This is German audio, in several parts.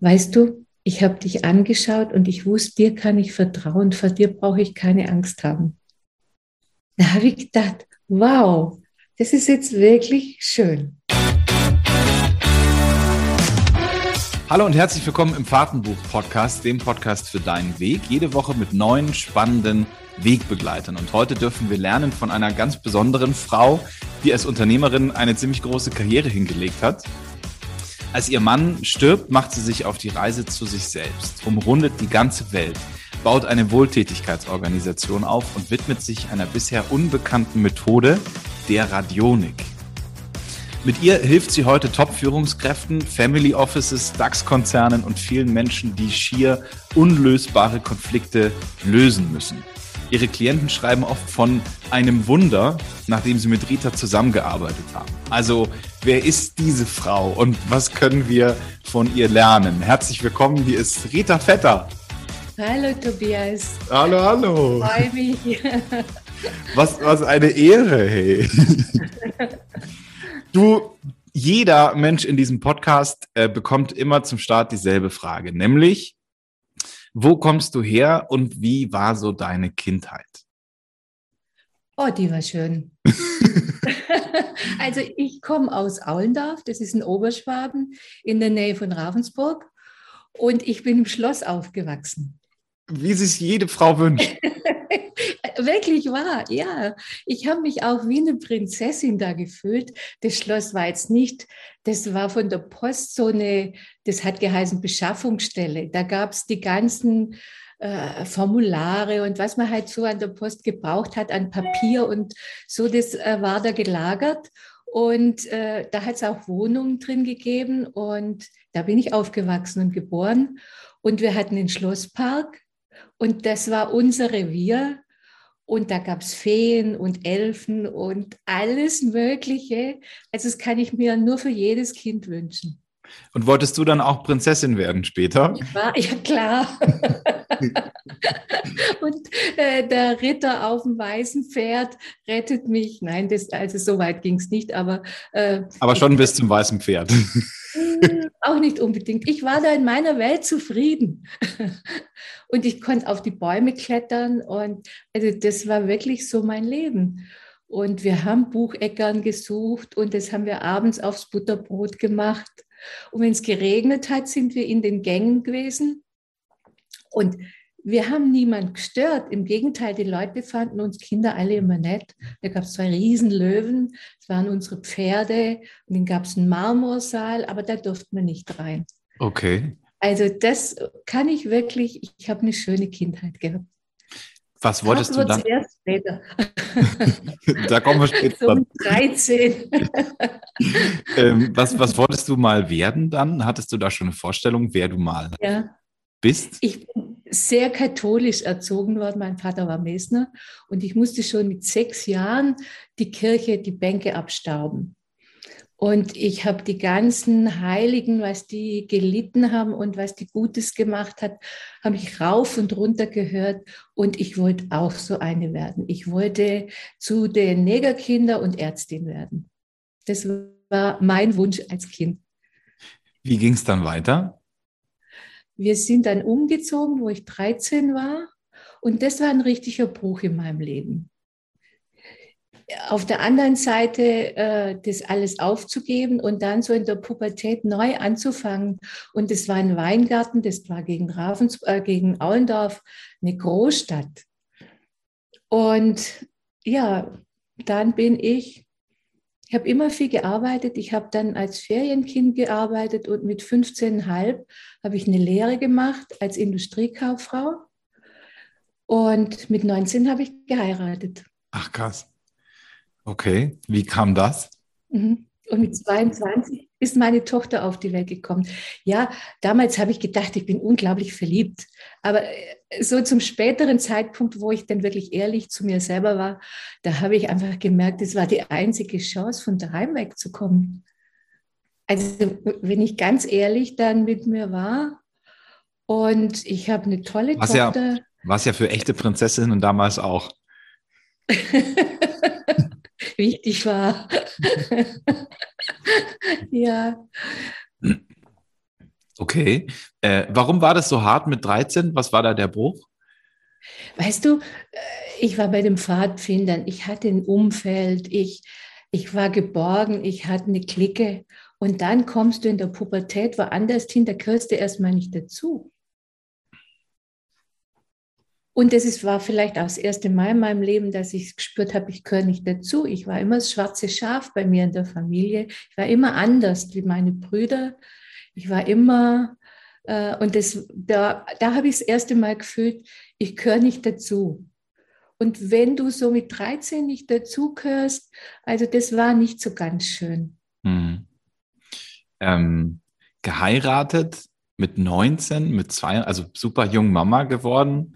weißt du, ich habe dich angeschaut und ich wusste, dir kann ich vertrauen, vor dir brauche ich keine Angst haben. Da habe ich gedacht, wow, das ist jetzt wirklich schön. Hallo und herzlich willkommen im Fahrtenbuch-Podcast, dem Podcast für deinen Weg. Jede Woche mit neuen spannenden Wegbegleitern. Und heute dürfen wir lernen von einer ganz besonderen Frau, die als Unternehmerin eine ziemlich große Karriere hingelegt hat als ihr Mann stirbt, macht sie sich auf die Reise zu sich selbst, umrundet die ganze Welt, baut eine Wohltätigkeitsorganisation auf und widmet sich einer bisher unbekannten Methode, der Radionik. Mit ihr hilft sie heute Top-Führungskräften, Family Offices, DAX-Konzernen und vielen Menschen, die schier unlösbare Konflikte lösen müssen. Ihre Klienten schreiben oft von einem Wunder, nachdem sie mit Rita zusammengearbeitet haben. Also, wer ist diese Frau und was können wir von ihr lernen? Herzlich willkommen, hier ist Rita Vetter. Hallo Tobias. Hallo, hallo. Freue mich. Was, was eine Ehre, hey. Du, jeder Mensch in diesem Podcast äh, bekommt immer zum Start dieselbe Frage, nämlich, wo kommst du her und wie war so deine Kindheit? Oh, die war schön. also ich komme aus Aulendorf, das ist in Oberschwaben in der Nähe von Ravensburg und ich bin im Schloss aufgewachsen. Wie sich jede Frau wünscht. Wirklich wahr, ja. Ich habe mich auch wie eine Prinzessin da gefühlt. Das Schloss war jetzt nicht, das war von der Post so eine, das hat geheißen Beschaffungsstelle. Da gab es die ganzen äh, Formulare und was man halt so an der Post gebraucht hat an Papier und so, das äh, war da gelagert. Und äh, da hat es auch Wohnungen drin gegeben und da bin ich aufgewachsen und geboren. Und wir hatten den Schlosspark und das war unser Revier. Und da gab es Feen und Elfen und alles Mögliche. Also das kann ich mir nur für jedes Kind wünschen. Und wolltest du dann auch Prinzessin werden später? War, ja, klar. und äh, der Ritter auf dem weißen Pferd rettet mich. Nein, das, also so weit ging es nicht, aber. Äh, aber schon bis zum weißen Pferd. Hm, auch nicht unbedingt. Ich war da in meiner Welt zufrieden. und ich konnte auf die Bäume klettern. Und also das war wirklich so mein Leben. Und wir haben Bucheckern gesucht und das haben wir abends aufs Butterbrot gemacht. Und wenn es geregnet hat, sind wir in den Gängen gewesen. Und wir haben niemand gestört. Im Gegenteil, die Leute fanden uns Kinder alle immer nett. Da gab es zwei Riesenlöwen, das waren unsere Pferde. Und dann gab es einen Marmorsaal, aber da durfte man nicht rein. Okay. Also das kann ich wirklich, ich habe eine schöne Kindheit gehabt. Was wolltest du dann? Erst später. da kommen wir später. Um 13. ähm, was, was wolltest du mal werden dann? Hattest du da schon eine Vorstellung, wer du mal ja. Bist? Ich bin sehr katholisch erzogen worden. Mein Vater war Mesner und ich musste schon mit sechs Jahren die Kirche, die Bänke abstauben. Und ich habe die ganzen Heiligen, was die gelitten haben und was die Gutes gemacht hat, habe ich rauf und runter gehört. Und ich wollte auch so eine werden. Ich wollte zu den Negerkinder und Ärztin werden. Das war mein Wunsch als Kind. Wie ging es dann weiter? Wir sind dann umgezogen, wo ich 13 war. Und das war ein richtiger Bruch in meinem Leben auf der anderen Seite äh, das alles aufzugeben und dann so in der Pubertät neu anzufangen. Und das war ein Weingarten, das war gegen, Ravens, äh, gegen Aulendorf eine Großstadt. Und ja, dann bin ich, ich habe immer viel gearbeitet. Ich habe dann als Ferienkind gearbeitet und mit 15,5 habe ich eine Lehre gemacht als Industriekauffrau. Und mit 19 habe ich geheiratet. Ach krass. Okay, wie kam das? Mhm. Und mit 22 ist meine Tochter auf die Welt gekommen. Ja, damals habe ich gedacht, ich bin unglaublich verliebt. Aber äh, so zum späteren Zeitpunkt, wo ich dann wirklich ehrlich zu mir selber war, da habe ich einfach gemerkt, es war die einzige Chance, von daheim wegzukommen. Also, wenn ich ganz ehrlich dann mit mir war und ich habe eine tolle was Tochter. Ja, was ja für echte Prinzessinnen damals auch. wichtig war. ja. Okay. Äh, warum war das so hart mit 13? Was war da der Bruch? Weißt du, äh, ich war bei den Pfadfindern, ich hatte ein Umfeld, ich, ich war geborgen, ich hatte eine Clique. Und dann kommst du in der Pubertät woanders hin, da gehörst du erstmal nicht dazu. Und das ist, war vielleicht auch das erste Mal in meinem Leben, dass ich gespürt habe, ich gehöre nicht dazu. Ich war immer das schwarze Schaf bei mir in der Familie. Ich war immer anders wie meine Brüder. Ich war immer, äh, und das, da, da habe ich das erste Mal gefühlt, ich gehöre nicht dazu. Und wenn du so mit 13 nicht dazu gehörst, also das war nicht so ganz schön. Hm. Ähm, geheiratet mit 19, mit zwei, also super jung Mama geworden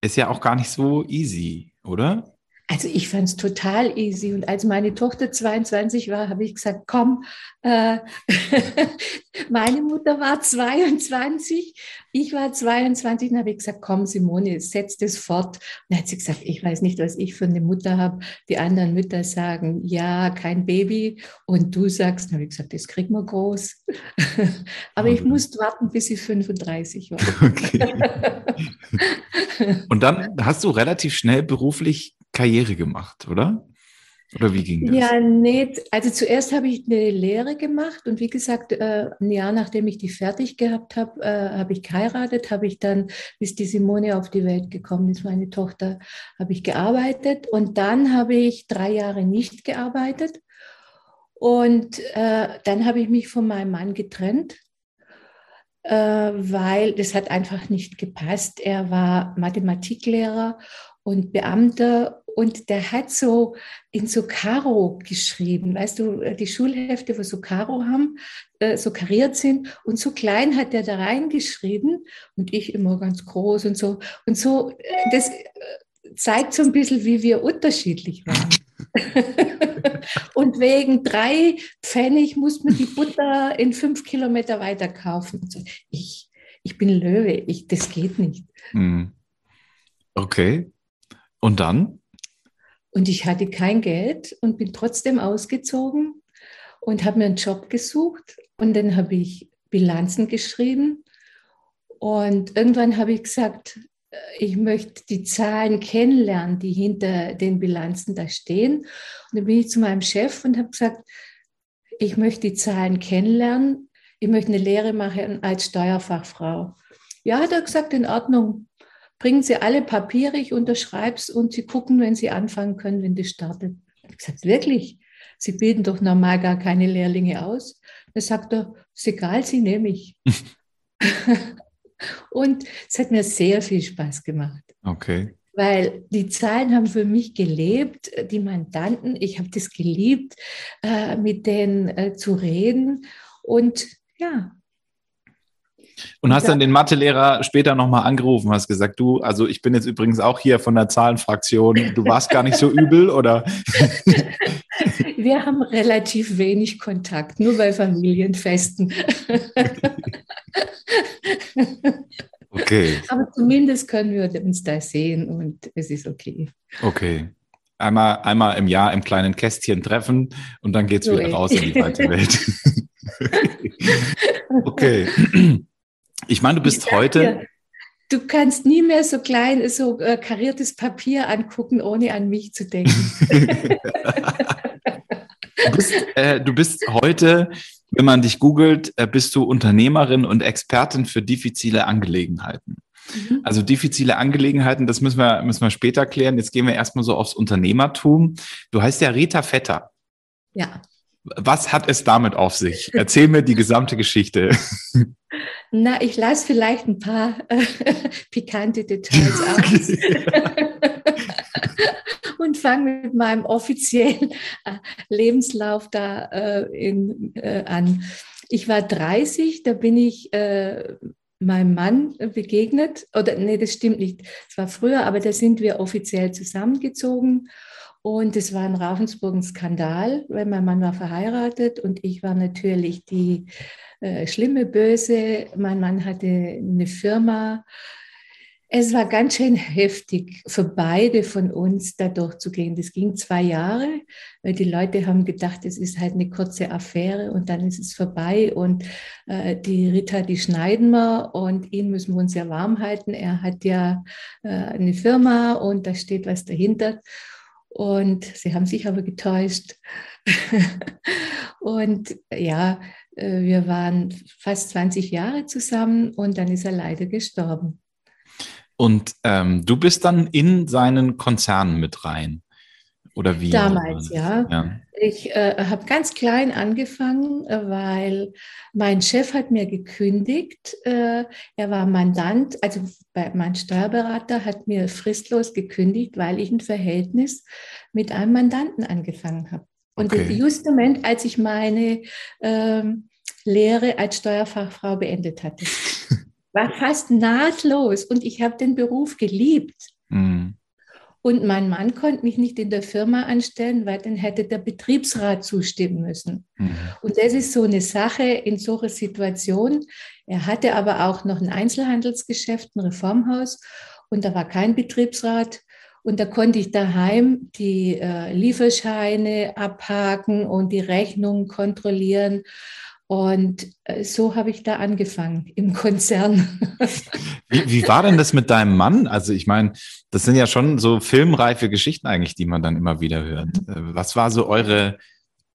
ist ja auch gar nicht so easy, oder? Also ich fand es total easy. Und als meine Tochter 22 war, habe ich gesagt, komm, äh, meine Mutter war 22, ich war 22 und habe ich gesagt, komm Simone, setz das fort. Und dann hat sie gesagt, ich weiß nicht, was ich für eine Mutter habe. Die anderen Mütter sagen, ja, kein Baby. Und du sagst, dann habe ich gesagt, das kriegen wir groß. Aber ich musste warten, bis ich 35 war. Okay. und dann hast du relativ schnell beruflich Karriere gemacht, oder? Oder wie ging das? Ja, nee, also zuerst habe ich eine Lehre gemacht und wie gesagt, äh, ein Jahr nachdem ich die fertig gehabt habe, äh, habe ich geheiratet, habe ich dann, bis die Simone auf die Welt gekommen ist, meine Tochter, habe ich gearbeitet und dann habe ich drei Jahre nicht gearbeitet und äh, dann habe ich mich von meinem Mann getrennt weil das hat einfach nicht gepasst. Er war Mathematiklehrer und Beamter und der hat so in so Karo geschrieben, weißt du, äh, die Schulhefte, wo so Karo haben, äh, so kariert sind und so klein hat er da reingeschrieben und ich immer ganz groß und so und so, äh, das zeigt so ein bisschen, wie wir unterschiedlich waren. und wegen drei Pfennig muss man die Butter in fünf Kilometer weiter kaufen. Ich, ich bin Löwe, ich, das geht nicht. Hm. Okay. Und dann? Und ich hatte kein Geld und bin trotzdem ausgezogen und habe mir einen Job gesucht. Und dann habe ich Bilanzen geschrieben. Und irgendwann habe ich gesagt, äh, ich möchte die Zahlen kennenlernen, die hinter den Bilanzen da stehen. Und dann bin ich zu meinem Chef und habe gesagt, ich möchte die Zahlen kennenlernen. Ich möchte eine Lehre machen als Steuerfachfrau. Ja, hat er gesagt, in Ordnung bringen Sie alle Papiere, ich unterschreibe es und Sie gucken, wenn Sie anfangen können, wenn das startet. Ich habe gesagt, wirklich? Sie bilden doch normal gar keine Lehrlinge aus. Da sagt er, ist egal, Sie nehme ich. und es hat mir sehr viel Spaß gemacht. Okay. Weil die Zahlen haben für mich gelebt, die Mandanten, ich habe das geliebt, äh, mit denen äh, zu reden. Und ja, und hast dann den Mathelehrer später nochmal angerufen, hast gesagt, du, also ich bin jetzt übrigens auch hier von der Zahlenfraktion, du warst gar nicht so übel, oder? Wir haben relativ wenig Kontakt, nur bei Familienfesten. Okay. Aber zumindest können wir uns da sehen und es ist okay. Okay. Einmal, einmal im Jahr im kleinen Kästchen treffen und dann geht es wieder raus in die weite Welt. okay. Ich meine, du bist heute. Dir, du kannst nie mehr so klein, so äh, kariertes Papier angucken, ohne an mich zu denken. du, bist, äh, du bist heute, wenn man dich googelt, äh, bist du Unternehmerin und Expertin für diffizile Angelegenheiten. Mhm. Also diffizile Angelegenheiten, das müssen wir, müssen wir später klären. Jetzt gehen wir erstmal so aufs Unternehmertum. Du heißt ja Rita Vetter. Ja. Was hat es damit auf sich? Erzähl mir die gesamte Geschichte. Na, ich lasse vielleicht ein paar äh, pikante Details aus. und fange mit meinem offiziellen äh, Lebenslauf da äh, in, äh, an. Ich war 30, da bin ich äh, meinem Mann begegnet. Oder nee, das stimmt nicht. Es war früher, aber da sind wir offiziell zusammengezogen. Und es war in Ravensburg ein Skandal, weil mein Mann war verheiratet und ich war natürlich die äh, schlimme Böse. Mein Mann hatte eine Firma, Es war ganz schön heftig für beide von uns, da durchzugehen. Das ging zwei Jahre, weil die Leute haben gedacht, es ist halt eine kurze Affäre und dann ist es vorbei. Und äh, die Rita, die schneiden wir und ihn müssen wir uns ja warm halten. Er hat ja äh, eine Firma und da steht was dahinter. Und sie haben sich aber getäuscht. und ja, wir waren fast 20 Jahre zusammen und dann ist er leider gestorben. Und ähm, du bist dann in seinen Konzern mit rein. Oder wie? Damals, ja. ja. Ich äh, habe ganz klein angefangen, äh, weil mein Chef hat mir gekündigt. Äh, er war Mandant, also mein Steuerberater hat mir fristlos gekündigt, weil ich ein Verhältnis mit einem Mandanten angefangen habe. Und okay. just im Moment, als ich meine ähm, Lehre als Steuerfachfrau beendet hatte. war fast nahtlos und ich habe den Beruf geliebt. Mhm. Und mein Mann konnte mich nicht in der Firma anstellen, weil dann hätte der Betriebsrat zustimmen müssen. Mhm. Und das ist so eine Sache in so einer Situation. Er hatte aber auch noch ein Einzelhandelsgeschäft, ein Reformhaus und da war kein Betriebsrat. Und da konnte ich daheim die äh, Lieferscheine abhaken und die Rechnungen kontrollieren. Und äh, so habe ich da angefangen im Konzern. Wie, wie, war denn das mit deinem Mann? Also ich meine, das sind ja schon so filmreife Geschichten eigentlich, die man dann immer wieder hört. Äh, was war so eure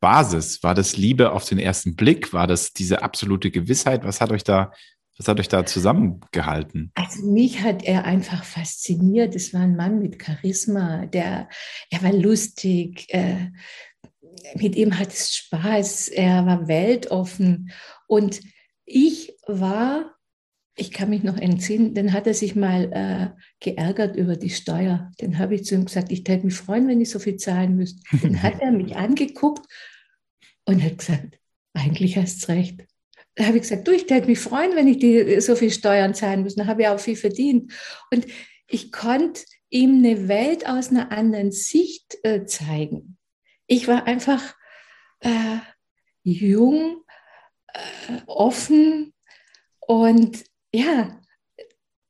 Basis? War das Liebe auf den ersten Blick? War das diese absolute Gewissheit? Was hat euch da, was hat euch da zusammengehalten? Also mich hat er einfach fasziniert. Es war ein Mann mit Charisma, der, er war lustig. Äh, mit ihm hat es Spaß, er war weltoffen und ich war, ich kann mich noch entsinnen, dann hat er sich mal äh, geärgert über die Steuer. Dann habe ich zu ihm gesagt, ich täte mich freuen, wenn ich so viel zahlen müsste. Dann hat er mich angeguckt und hat gesagt, eigentlich hast du recht. Da habe ich gesagt, du, ich täte mich freuen, wenn ich die, so viel Steuern zahlen muss. Dann habe ich auch viel verdient. Und ich konnte ihm eine Welt aus einer anderen Sicht äh, zeigen. Ich war einfach äh, jung, äh, offen und ja,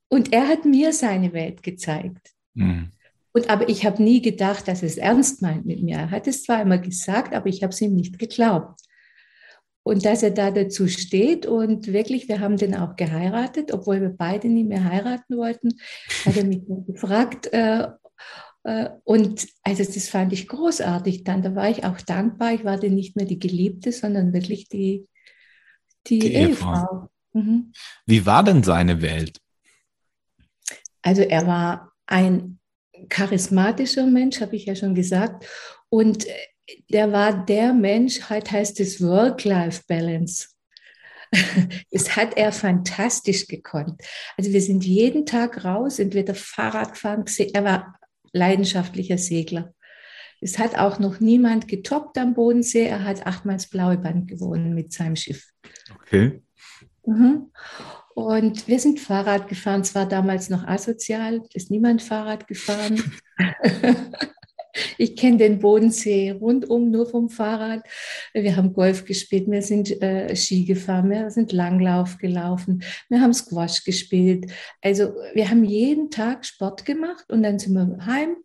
und er hat mir seine Welt gezeigt. Mhm. Und aber ich habe nie gedacht, dass es ernst meint mit mir. Er hat es zwar immer gesagt, aber ich habe es ihm nicht geglaubt. Und dass er da dazu steht und wirklich, wir haben den auch geheiratet, obwohl wir beide nie mehr heiraten wollten, hat er mich gefragt, äh, äh, und also das fand ich großartig dann. Da war ich auch dankbar. Ich war dann nicht mehr die Geliebte, sondern wirklich die, die, die Ehefrau. Mhm. Wie war denn seine Welt? Also er war ein charismatischer Mensch, habe ich ja schon gesagt. Und der war der Mensch, heute heißt es Work-Life-Balance. Das hat er fantastisch gekonnt. Also wir sind jeden Tag raus, entweder Fahrrad fahren, er war leidenschaftlicher Segler. Es hat auch noch niemand getoppt am Bodensee. Er hat achtmal das blaue Band gewonnen mit seinem Schiff. Okay. Mhm. Und wir sind Fahrrad gefahren. Es war damals noch asozial, ist niemand Fahrrad gefahren. Ich kenne den Bodensee rundum nur vom Fahrrad. Wir haben Golf gespielt, wir sind äh, Ski gefahren, wir sind Langlauf gelaufen, wir haben Squash gespielt. Also wir haben jeden Tag Sport gemacht und dann sind wir heim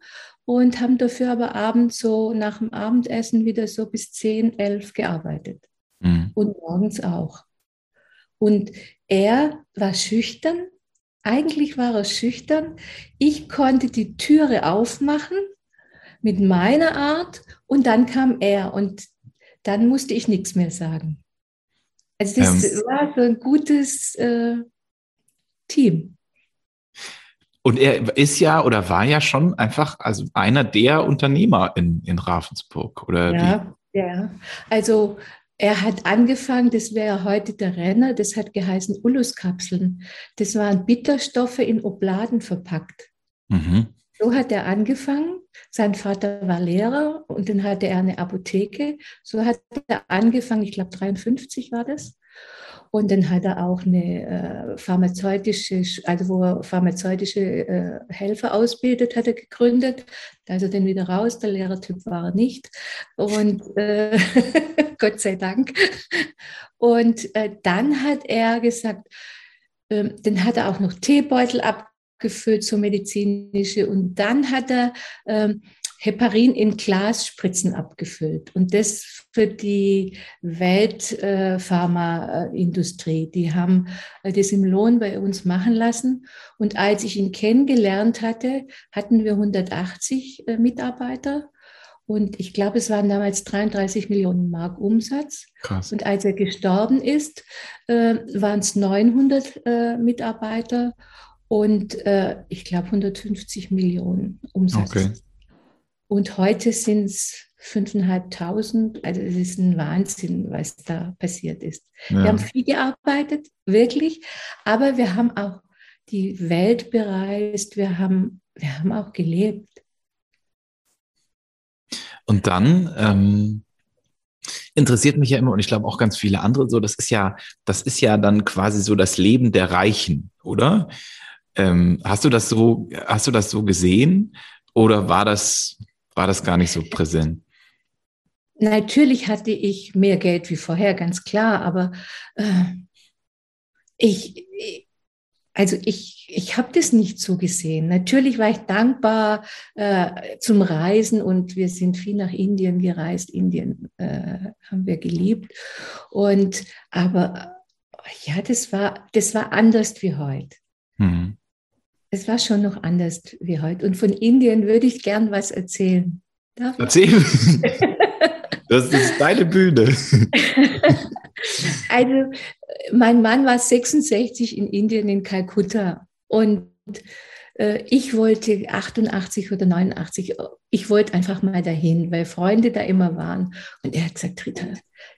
und haben dafür aber abends so nach dem Abendessen wieder so bis 10, 11 gearbeitet. Mhm. Und morgens auch. Und er war schüchtern. Eigentlich war er schüchtern. Ich konnte die Türe aufmachen mit meiner Art und dann kam er und dann musste ich nichts mehr sagen. Also das ähm, war so ein gutes äh, Team. Und er ist ja oder war ja schon einfach also einer der Unternehmer in, in Ravensburg, oder ja, wie? Ja, also er hat angefangen, das wäre heute der Renner, das hat geheißen Uluskapseln. Das waren Bitterstoffe in Obladen verpackt. Mhm. So hat er angefangen. Sein Vater war Lehrer und dann hatte er eine Apotheke. So hat er angefangen, ich glaube 53 war das. Und dann hat er auch eine äh, pharmazeutische, also wo er pharmazeutische äh, Helfer ausbildet, hat er gegründet. Da ist er dann wieder raus, der Lehrertyp war er nicht. Und äh, Gott sei Dank. Und äh, dann hat er gesagt, ähm, dann hat er auch noch Teebeutel ab abgefüllt, so medizinische. Und dann hat er ähm, Heparin in Glasspritzen abgefüllt. Und das für die Weltpharmaindustrie. Äh, die haben äh, das im Lohn bei uns machen lassen. Und als ich ihn kennengelernt hatte, hatten wir 180 äh, Mitarbeiter. Und ich glaube, es waren damals 33 Millionen Mark Umsatz. Krass. Und als er gestorben ist, waren es 900 äh, Mitarbeiter und äh, ich glaube 150 Millionen Umsatz. Okay. Und heute sind es 5.500. Also es ist ein Wahnsinn, was da passiert ist. Ja. Wir haben viel gearbeitet, wirklich, aber wir haben auch die Welt bereist, wir haben, wir haben auch gelebt. Und dann ähm, interessiert mich ja immer, und ich glaube auch ganz viele andere, so, das ist ja, das ist ja dann quasi so das Leben der Reichen, oder? Ähm, hast du das so, hast du das so gesehen? Oder war das, war das gar nicht so präsent? Natürlich hatte ich mehr Geld wie vorher, ganz klar, aber äh, ich, also ich, ich habe das nicht so gesehen. Natürlich war ich dankbar äh, zum Reisen und wir sind viel nach Indien gereist. Indien äh, haben wir geliebt. Und aber ja, das war, das war anders wie heute. Mhm. Es war schon noch anders wie heute. Und von Indien würde ich gern was erzählen. Darf Erzähl. das ist deine Bühne. also mein Mann war 66 in Indien, in Kalkutta. Und äh, ich wollte 88 oder 89, ich wollte einfach mal dahin, weil Freunde da immer waren. Und er hat gesagt, Rita,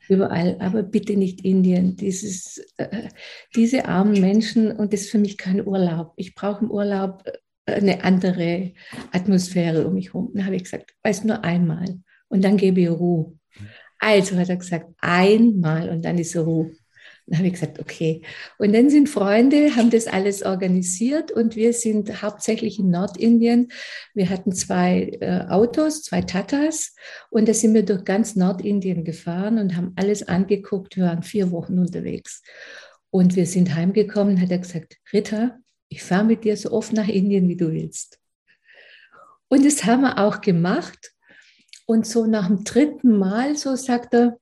überall, aber bitte nicht Indien. Dieses, äh, diese armen Menschen und das ist für mich kein Urlaub. Ich brauche im Urlaub äh, eine andere Atmosphäre um mich herum. Dann habe ich gesagt, weiß nur einmal und dann gebe ich Ruhe. Also hat er gesagt, einmal und dann ist Ruhe. Dann habe ich gesagt, okay. Und dann sind Freunde, haben das alles organisiert und wir sind hauptsächlich in Nordindien. Wir hatten zwei äh, Autos, zwei Tatas und da sind wir durch ganz Nordindien gefahren und haben alles angeguckt. Wir waren vier Wochen unterwegs. Und wir sind heimgekommen, hat er gesagt, Ritter, ich fahre mit dir so oft nach Indien, wie du willst. Und das haben wir auch gemacht. Und so nach dem dritten Mal, so sagt er,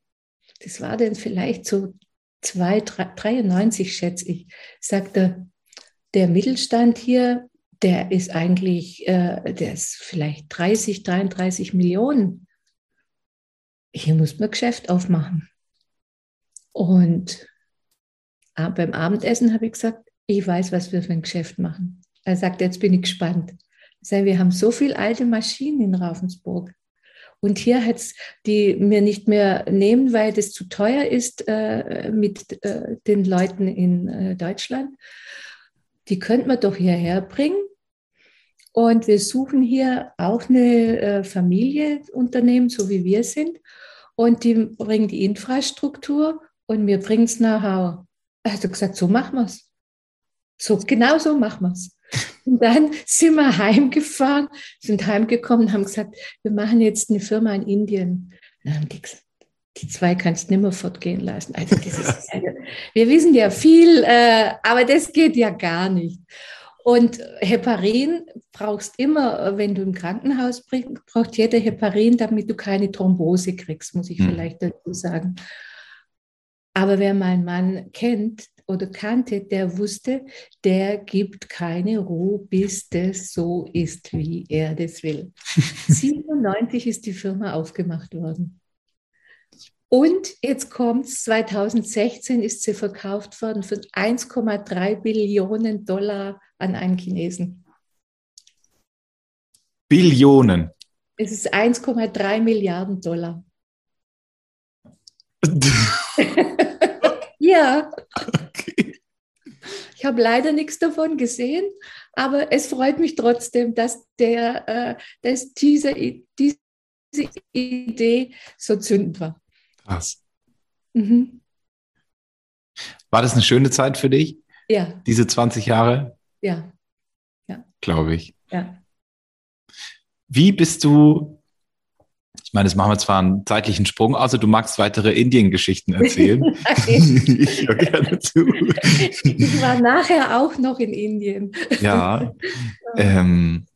das war dann vielleicht so 293, schätze ich, sagte, der Mittelstand hier, der ist eigentlich, äh, der ist vielleicht 30, 33 Millionen. Hier muss man Geschäft aufmachen. Und beim Abendessen habe ich gesagt, ich weiß, was wir für ein Geschäft machen. Er sagt, jetzt bin ich gespannt. Ich sage, wir haben so viele alte Maschinen in Ravensburg. Und hier hat es die mir nicht mehr nehmen, weil das zu teuer ist äh, mit äh, den Leuten in äh, Deutschland. Die könnte man doch hierher bringen. Und wir suchen hier auch eine äh, Familie, Unternehmen, so wie wir sind. Und die bringen die Infrastruktur und wir bringen es Know-how. Er hat gesagt, so machen wir es. So, genau so machen wir es. Und dann sind wir heimgefahren, sind heimgekommen, haben gesagt, wir machen jetzt eine Firma in Indien. Dann haben die gesagt, die zwei kannst du nicht mehr fortgehen lassen. Also das ist, wir wissen ja viel, äh, aber das geht ja gar nicht. Und Heparin brauchst immer, wenn du im Krankenhaus bist, braucht jeder Heparin, damit du keine Thrombose kriegst, muss ich hm. vielleicht dazu sagen. Aber wer meinen Mann kennt, oder kannte, der wusste, der gibt keine Ruhe, bis das so ist, wie er das will. 97 ist die Firma aufgemacht worden. Und jetzt kommt es, 2016 ist sie verkauft worden für 1,3 Billionen Dollar an einen Chinesen. Billionen. Es ist 1,3 Milliarden Dollar. ja. Ich habe leider nichts davon gesehen, aber es freut mich trotzdem, dass, der, äh, dass diese, diese Idee so zündend war. Krass. Mhm. War das eine schöne Zeit für dich? Ja. Diese 20 Jahre? Ja. ja. Glaube ich. Ja. Wie bist du, meine, jetzt machen wir zwar einen zeitlichen Sprung, also du magst weitere Indien-Geschichten erzählen. ich höre gerne zu. Ich war nachher auch noch in Indien. Ja. Ähm,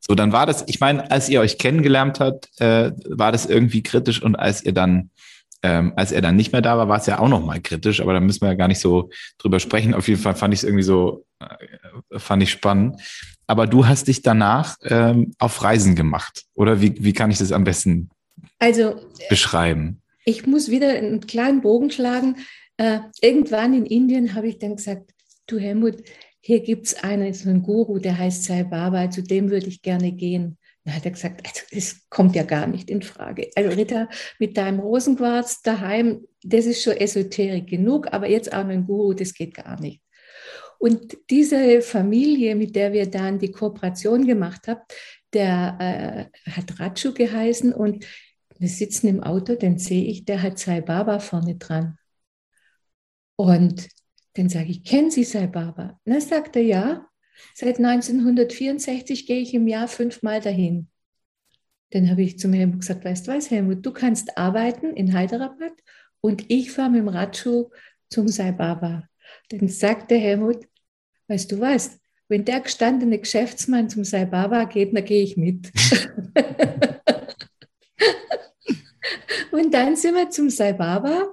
so, dann war das, ich meine, als ihr euch kennengelernt habt, äh, war das irgendwie kritisch und als ihr dann, ähm, als er dann nicht mehr da war, war es ja auch nochmal kritisch, aber da müssen wir ja gar nicht so drüber sprechen. Auf jeden Fall fand ich es irgendwie so, äh, fand ich spannend. Aber du hast dich danach ähm, auf Reisen gemacht, oder wie, wie kann ich das am besten also, beschreiben? Ich muss wieder einen kleinen Bogen schlagen. Äh, irgendwann in Indien habe ich dann gesagt, du Helmut, hier gibt es einen, so einen Guru, der heißt Sai Baba, zu dem würde ich gerne gehen. Dann hat er gesagt, also das kommt ja gar nicht in Frage. Also Ritter, mit deinem Rosenquarz daheim, das ist schon Esoterik genug, aber jetzt auch ein Guru, das geht gar nicht. Und diese Familie, mit der wir dann die Kooperation gemacht haben, der äh, hat Ratschu geheißen und wir sitzen im Auto, dann sehe ich, der hat Sai Baba vorne dran. Und dann sage ich, kennen Sie Sai Baba? Na, sagt er, ja. Seit 1964 gehe ich im Jahr fünfmal dahin. Dann habe ich zum Helmut gesagt, weißt du was, Helmut, du kannst arbeiten in Hyderabad und ich fahre mit dem Radschuh zum Sai Baba. Dann sagte Helmut, weißt du was, wenn der gestandene Geschäftsmann zum Sai Baba geht, dann gehe ich mit. und dann sind wir zum Sai Baba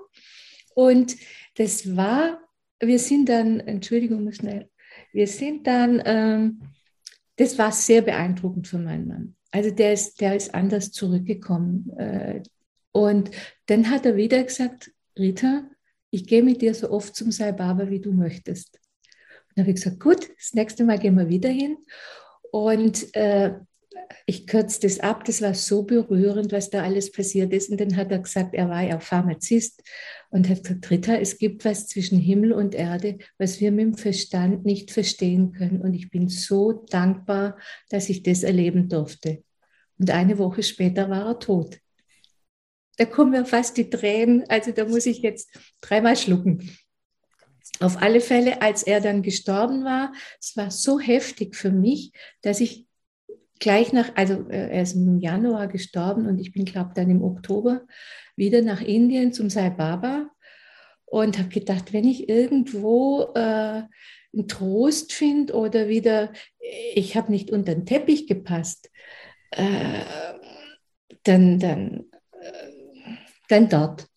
und das war wir sind dann, Entschuldigung, schnell, wir sind dann, ähm, das war sehr beeindruckend für meinen Mann. Also der ist, der ist anders zurückgekommen. Äh, und dann hat er wieder gesagt, Rita, ich gehe mit dir so oft zum Sai Baba, wie du möchtest. Dann habe ich gesagt, gut, das nächste Mal gehen wir wieder hin. Und äh, ich kürze das ab, das war so berührend, was da alles passiert ist. Und dann hat er gesagt, er war ja Pharmazist und hat gesagt, Rita, es gibt was zwischen Himmel und Erde, was wir mit dem Verstand nicht verstehen können. Und ich bin so dankbar, dass ich das erleben durfte. Und eine Woche später war er tot. Da kommen mir fast die Tränen, also da muss ich jetzt dreimal schlucken. Auf alle Fälle, als er dann gestorben war, es war so heftig für mich, dass ich gleich nach, also äh, er ist im Januar gestorben und ich bin, glaube dann im Oktober wieder nach Indien zum Sai Baba und habe gedacht, wenn ich irgendwo äh, einen Trost finde oder wieder, ich habe nicht unter den Teppich gepasst, äh, dann, dann, äh, dann dort.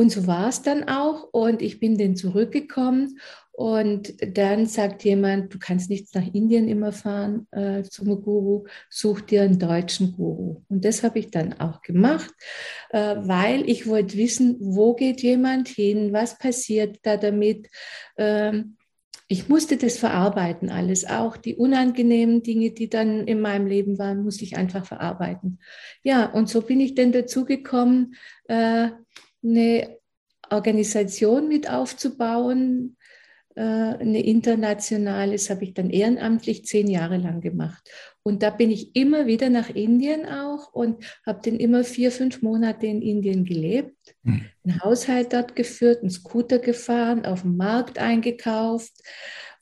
Und so war es dann auch und ich bin dann zurückgekommen und dann sagt jemand, du kannst nicht nach Indien immer fahren äh, zum Guru, such dir einen deutschen Guru. Und das habe ich dann auch gemacht, äh, weil ich wollte wissen, wo geht jemand hin, was passiert da damit. Ähm, ich musste das verarbeiten alles, auch die unangenehmen Dinge, die dann in meinem Leben waren, musste ich einfach verarbeiten. Ja, und so bin ich dann dazu gekommen, äh, eine Organisation mit aufzubauen, äh, eine internationale, das habe ich dann ehrenamtlich zehn Jahre lang gemacht. Und da bin ich immer wieder nach Indien auch und habe dann immer vier, fünf Monate in Indien gelebt, mhm. einen Haushalt dort geführt, einen Scooter gefahren, auf dem Markt eingekauft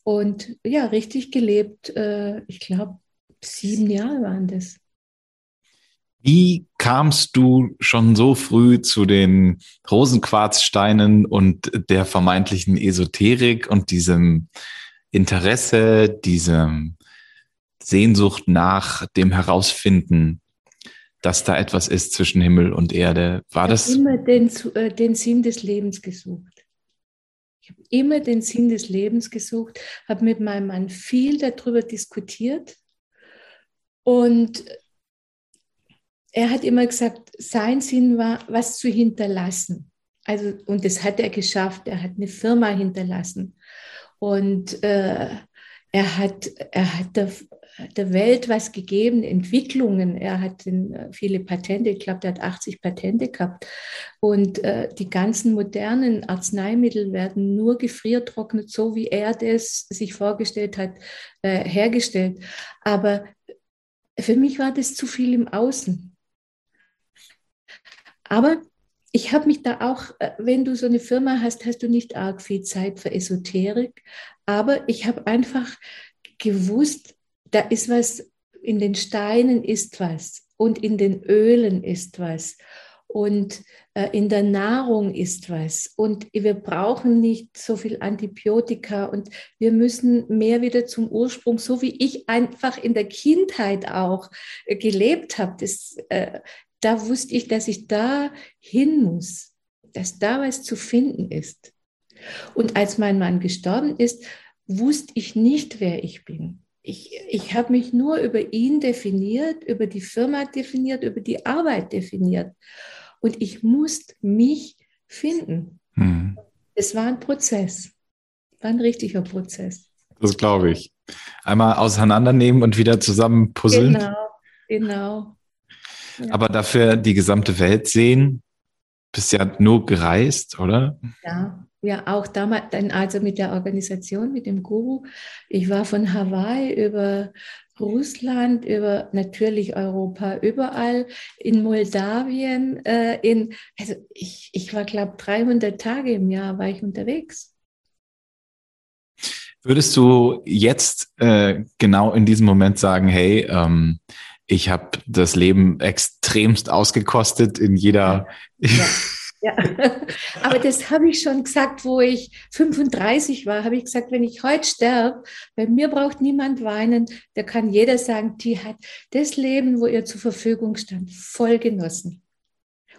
und ja, richtig gelebt. Äh, ich glaube, sieben Jahre waren das. Wie kamst du schon so früh zu den Rosenquarzsteinen und der vermeintlichen Esoterik und diesem Interesse, diesem Sehnsucht nach dem Herausfinden, dass da etwas ist zwischen Himmel und Erde? War ich das? Ich habe immer den, äh, den Sinn des Lebens gesucht. Ich habe immer den Sinn des Lebens gesucht, habe mit meinem Mann viel darüber diskutiert und er hat immer gesagt, sein Sinn war, was zu hinterlassen. Also, und das hat er geschafft. Er hat eine Firma hinterlassen. Und äh, er hat, er hat der, der, Welt was gegeben, Entwicklungen. Er hat äh, viele Patente, ich glaube, er hat 80 Patente gehabt. Und äh, die ganzen modernen Arzneimittel werden nur gefriertrocknet, so wie er das sich vorgestellt hat, äh, hergestellt. Aber für mich war das zu viel im Außen. Aber ich habe mich da auch, äh, wenn du so eine Firma hast, hast du nicht arg viel Zeit für Esoterik. Aber ich habe einfach gewusst, da ist was, in den Steinen ist was. und in den Ölen ist was und äh, in der Nahrung ist was und wir brauchen nicht so viel Antibiotika und wir müssen mehr wieder zum Ursprung, so wie ich einfach in der Kindheit auch äh, gelebt habe. Das, da wusste ich, dass ich da hin muss, dass da was zu finden ist. Und als mein Mann gestorben ist, wusste ich nicht, wer ich bin. Ich, ich habe mich nur über ihn definiert, über die Firma definiert, über die Arbeit definiert. Und ich musste mich finden. Hm. Es war ein Prozess, war ein richtiger Prozess. Das glaube ich. Einmal auseinandernehmen und wieder zusammen puzzeln. Genau, genau. Ja. Aber dafür die gesamte Welt sehen, bist ja nur gereist, oder? Ja, ja, auch damals, also mit der Organisation, mit dem Guru. Ich war von Hawaii über Russland, über natürlich Europa, überall, in Moldawien, äh, in, also ich, ich war, glaube 300 Tage im Jahr war ich unterwegs. Würdest du jetzt äh, genau in diesem Moment sagen, hey, ähm, ich habe das Leben extremst ausgekostet in jeder. Ja. Ja, aber das habe ich schon gesagt, wo ich 35 war, habe ich gesagt, wenn ich heute sterbe, bei mir braucht niemand weinen, da kann jeder sagen, die hat das Leben, wo ihr zur Verfügung stand, voll genossen.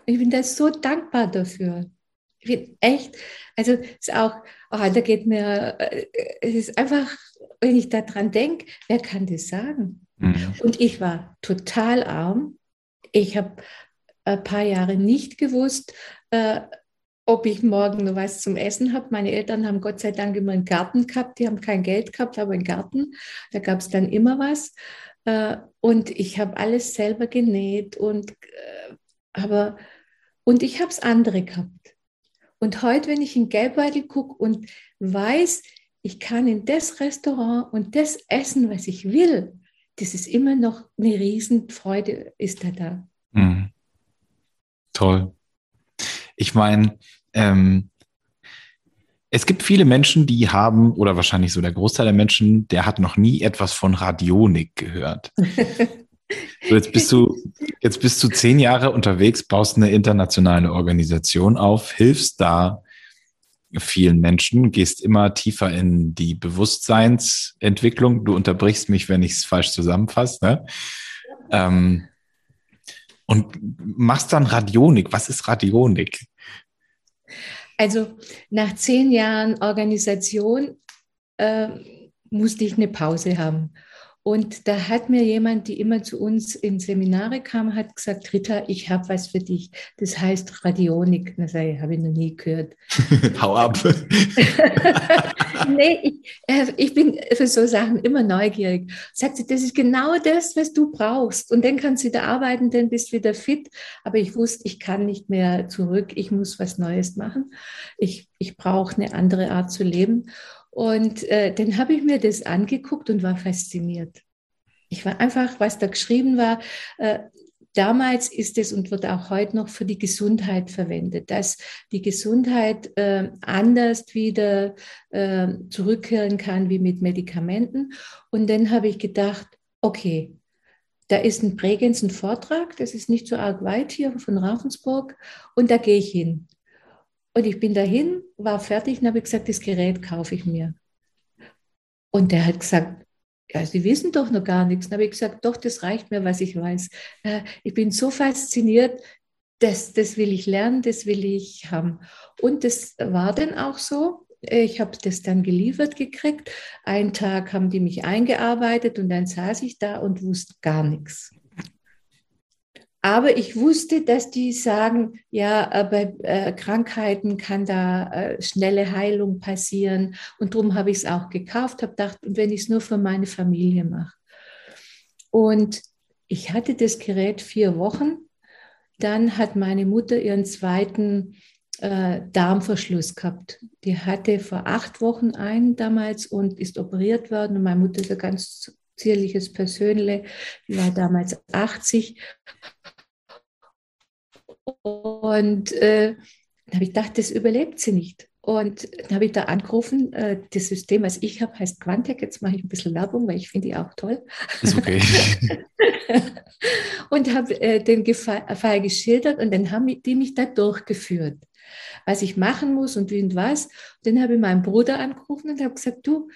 Und ich bin da so dankbar dafür. Ich bin echt, also es ist auch, oh, da geht mir, äh, es ist einfach, wenn ich daran denke, wer kann das sagen? Mhm. Und ich war total arm. Ich habe ein paar Jahre nicht gewusst, äh, ob ich morgen noch was zum Essen habe. Meine Eltern haben Gott sei Dank immer einen Garten gehabt. Die haben kein Geld gehabt, aber einen Garten. Da gab es dann immer was. Äh, und ich habe alles selber genäht und äh, aber und ich habe es andere gehabt. Und heute, wenn ich in Gelbbeutel gucke und weiß, ich kann in das Restaurant und das essen, was ich will, das ist immer noch eine Riesenfreude, ist da da. Mhm. Toll. Ich meine, ähm, es gibt viele Menschen, die haben, oder wahrscheinlich so der Großteil der Menschen, der hat noch nie etwas von Radionik gehört. so, jetzt bist du, jetzt bist du zehn Jahre unterwegs, baust eine internationale Organisation auf, hilfst da vielen Menschen, gehst immer tiefer in die Bewusstseinsentwicklung. Du unterbrichst mich, wenn ich es falsch zusammenfasse. Ne? Ähm, und machst dann Radionik. Was ist Radionik? Also nach zehn Jahren Organisation äh, musste ich eine Pause haben. Und da hat mir jemand, die immer zu uns in Seminare kam, hat gesagt, Rita, ich habe was für dich. Das heißt Radionik. Das habe ich noch nie gehört. Hau ab. nee, ich, äh, ich, bin für so Sachen immer neugierig. Sagt sie, das ist genau das, was du brauchst. Und dann kannst du wieder arbeiten, dann bist du wieder fit. Aber ich wusste, ich kann nicht mehr zurück. Ich muss was Neues machen. Ich, ich brauche eine andere Art zu leben. Und äh, dann habe ich mir das angeguckt und war fasziniert. Ich war einfach, was da geschrieben war, äh, damals ist es und wird auch heute noch für die Gesundheit verwendet, dass die Gesundheit äh, anders wieder äh, zurückkehren kann wie mit Medikamenten. Und dann habe ich gedacht, okay, da ist ein Bregenz ein Vortrag, das ist nicht so arg weit hier von Ravensburg, und da gehe ich hin. Und ich bin dahin, war fertig und habe gesagt, das Gerät kaufe ich mir. Und der hat gesagt, ja, Sie wissen doch noch gar nichts. Dann habe ich gesagt, doch, das reicht mir, was ich weiß. Äh, ich bin so fasziniert, das, das will ich lernen, das will ich haben. Und das war dann auch so. Ich habe das dann geliefert gekriegt. Einen Tag haben die mich eingearbeitet und dann saß ich da und wusste gar nichts. Aber ich wusste, dass die sagen, ja, äh, bei äh, Krankheiten kann da äh, schnelle Heilung passieren. Und darum habe ich es auch gekauft, habe gedacht, und wenn ich es nur für meine Familie mache. Und ich hatte das Gerät vier Wochen. Dann hat meine Mutter ihren zweiten äh, Darmverschluss gehabt. Die hatte vor acht Wochen einen damals und ist operiert worden. Und meine Mutter ist ein ganz zierliches Persönle, die war damals 80. Und äh, dann habe ich gedacht, das überlebt sie nicht. Und dann habe ich da angerufen, äh, das System, was ich habe, heißt Quantec. Jetzt mache ich ein bisschen Werbung, weil ich finde die auch toll. Ist okay. und habe äh, den Fall geschildert und dann haben die mich da durchgeführt, was ich machen muss und wie und was. dann habe ich meinen Bruder angerufen und habe gesagt, du,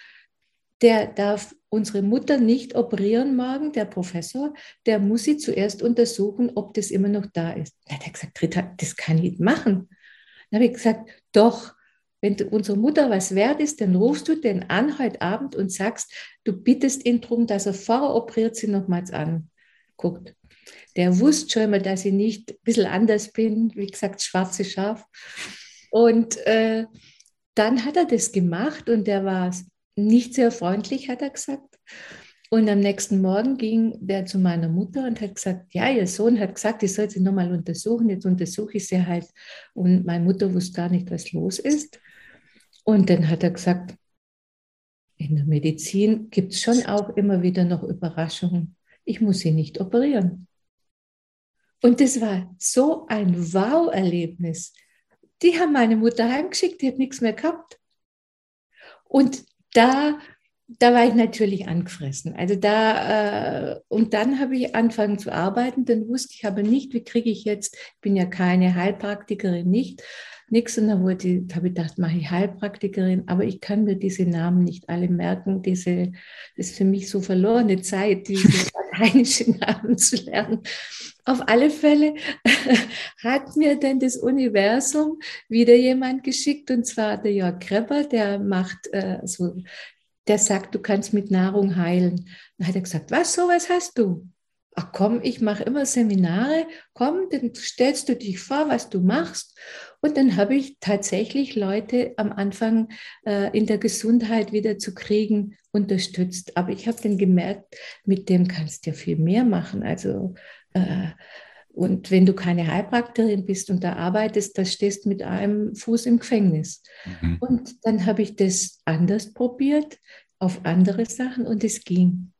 der darf unsere Mutter nicht operieren morgen, der Professor, der muss sie zuerst untersuchen, ob das immer noch da ist. Dann hat er gesagt, Rita, das kann ich nicht machen. Dann habe ich gesagt, doch, wenn unsere Mutter was wert ist, dann rufst du den an heute Abend und sagst, du bittest ihn darum, dass er vorher operiert sie nochmals anguckt. Der wusste schon mal, dass ich nicht ein bisschen anders bin, wie gesagt, schwarze Schaf. Und äh, dann hat er das gemacht und der war nicht sehr freundlich, hat er gesagt. Und am nächsten Morgen ging der zu meiner Mutter und hat gesagt, ja, ihr Sohn hat gesagt, ich soll sie nochmal untersuchen. Jetzt untersuche ich sie halt. Und meine Mutter wusste gar nicht, was los ist. Und dann hat er gesagt, in der Medizin gibt es schon auch immer wieder noch Überraschungen. Ich muss sie nicht operieren. Und das war so ein Wow-Erlebnis. Die haben meine Mutter heimgeschickt, die hat nichts mehr gehabt. Und da, da war ich natürlich angefressen. Also da, äh, und dann habe ich angefangen zu arbeiten, dann wusste ich aber nicht, wie kriege ich jetzt, ich bin ja keine Heilpraktikerin, nicht, nichts. Und dann habe ich gedacht, mache ich Heilpraktikerin, aber ich kann mir diese Namen nicht alle merken. Diese, das ist für mich so verlorene Zeit, diese lateinischen Namen zu lernen. Auf alle Fälle hat mir denn das Universum wieder jemand geschickt, und zwar der Jörg Krepper, der macht äh, so, der sagt, du kannst mit Nahrung heilen. Dann hat er gesagt, was, sowas hast du? ach komm, ich mache immer Seminare, komm, dann stellst du dich vor, was du machst. Und dann habe ich tatsächlich Leute am Anfang äh, in der Gesundheit wieder zu kriegen unterstützt. Aber ich habe dann gemerkt, mit dem kannst du ja viel mehr machen. Also äh, und wenn du keine Heilpraktikerin bist und da arbeitest, da stehst du mit einem Fuß im Gefängnis. Mhm. Und dann habe ich das anders probiert, auf andere Sachen und es ging.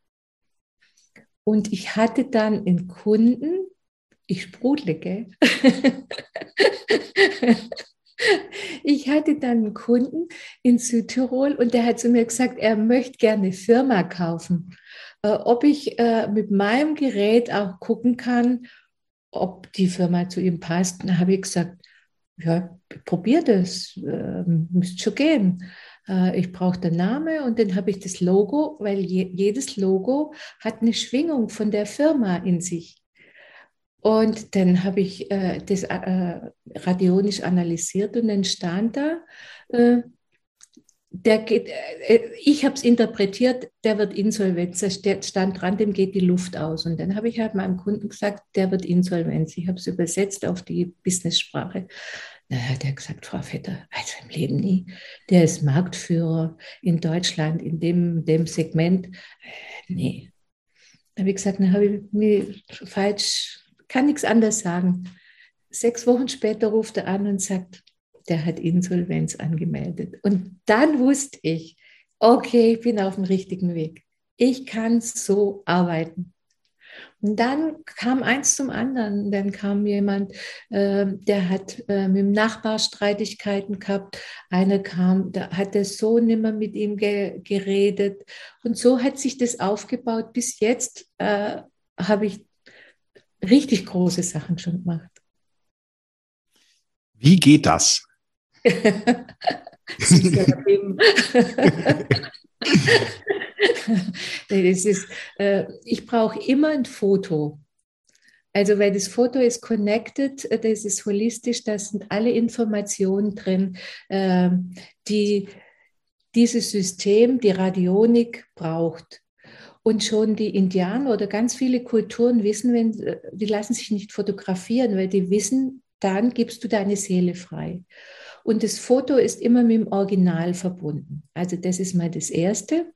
Und ich hatte dann einen Kunden, ich sprudle, gell? ich hatte dann einen Kunden in Südtirol und der hat zu mir gesagt, er möchte gerne eine Firma kaufen. Äh, ob ich äh, mit meinem Gerät auch gucken kann, ob die Firma zu ihm passt. Dann habe ich gesagt, ja, probier das, äh, müsste schon gehen. Äh, ich brauche den Namen und dann habe ich das Logo, weil je, jedes Logo hat eine Schwingung von der Firma in sich. Und dann habe ich äh, das äh, radionisch analysiert und dann stand da, äh, der geht, äh, ich habe es interpretiert, der wird insolvent. Da stand dran, dem geht die Luft aus. Und dann habe ich halt meinem Kunden gesagt, der wird insolvent. Ich habe es übersetzt auf die Business-Sprache. Da hat er gesagt, Frau Vetter, also im Leben nie. Der ist Marktführer in Deutschland in dem, dem Segment. Äh, nee. Da habe ich gesagt, dann habe ich mich falsch, kann nichts anderes sagen. Sechs Wochen später ruft er an und sagt, der hat Insolvenz angemeldet. Und dann wusste ich, okay, ich bin auf dem richtigen Weg. Ich kann so arbeiten. Und dann kam eins zum anderen. Dann kam jemand, äh, der hat äh, mit dem Nachbar Streitigkeiten gehabt. Einer kam, da hat der Sohn immer mit ihm ge geredet. Und so hat sich das aufgebaut. Bis jetzt äh, habe ich richtig große Sachen schon gemacht. Wie geht das? das ist, äh, ich brauche immer ein Foto. Also, weil das Foto ist connected, äh, das ist holistisch, da sind alle Informationen drin, äh, die dieses System, die Radionik braucht. Und schon die Indianer oder ganz viele Kulturen wissen, wenn, die lassen sich nicht fotografieren, weil die wissen, dann gibst du deine Seele frei. Und das Foto ist immer mit dem Original verbunden. Also das ist mal das Erste.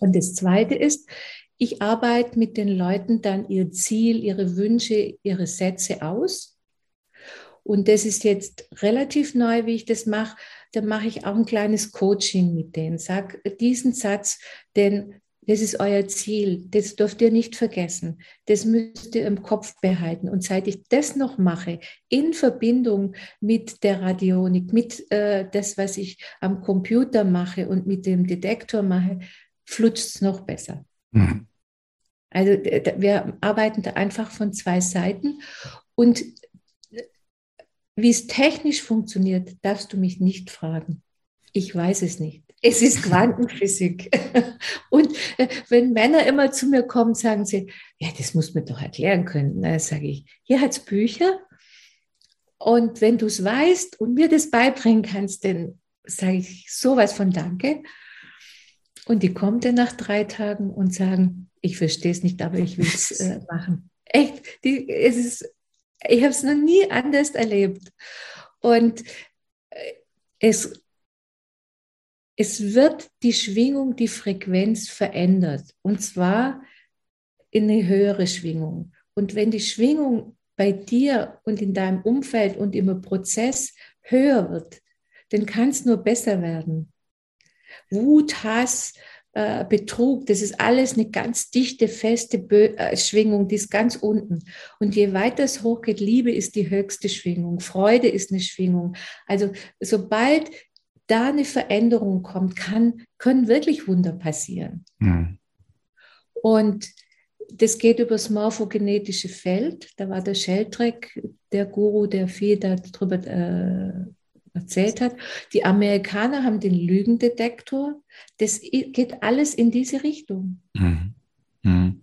Und das Zweite ist, ich arbeite mit den Leuten dann ihr Ziel, ihre Wünsche, ihre Sätze aus. Und das ist jetzt relativ neu, wie ich das mache. Da mache ich auch ein kleines Coaching mit denen. Sag diesen Satz, denn Das ist euer Ziel. Das dürft ihr nicht vergessen. Das müsst ihr im Kopf behalten. Und seit ich das noch mache, in Verbindung mit der Radionik, mit äh, das, was ich am Computer mache und mit dem Detektor mache, flutscht es noch besser. Mhm. Also wir arbeiten da einfach von zwei Seiten. Und wie es technisch funktioniert, darfst du mich nicht fragen. Ich weiß es nicht. Es ist Quantenphysik. Und äh, wenn Männer immer zu mir kommen, sagen sie, ja, das muss man doch erklären können. Dann sage ich, hier hat es Bücher. Und wenn du es weißt und mir das beibringen kannst, dann sage ich sowas von Danke. Und die kommen dann nach drei Tagen und sagen, ich verstehe es nicht, aber ich will es äh, machen. Echt, die, es ist, ich habe es noch nie anders erlebt. Und äh, es es wird die Schwingung, die Frequenz verändert. Und zwar in eine höhere Schwingung. Und wenn die Schwingung bei dir und in deinem Umfeld und im Prozess höher wird, dann kann es nur besser werden. Wut, Hass, äh, Betrug, das ist alles eine ganz dichte, feste Bö äh, Schwingung, die ist ganz unten. Und je weiter es hochgeht, Liebe ist die höchste Schwingung, Freude ist eine Schwingung. Also sobald da eine Veränderung kommt, kann, können wirklich Wunder passieren. Mhm. Und das geht über das morphogenetische Feld. Da war der Sheldrake, der Guru, der viel darüber äh, erzählt hat. Die Amerikaner haben den Lügendetektor. Das geht alles in diese Richtung. Mhm. Mhm.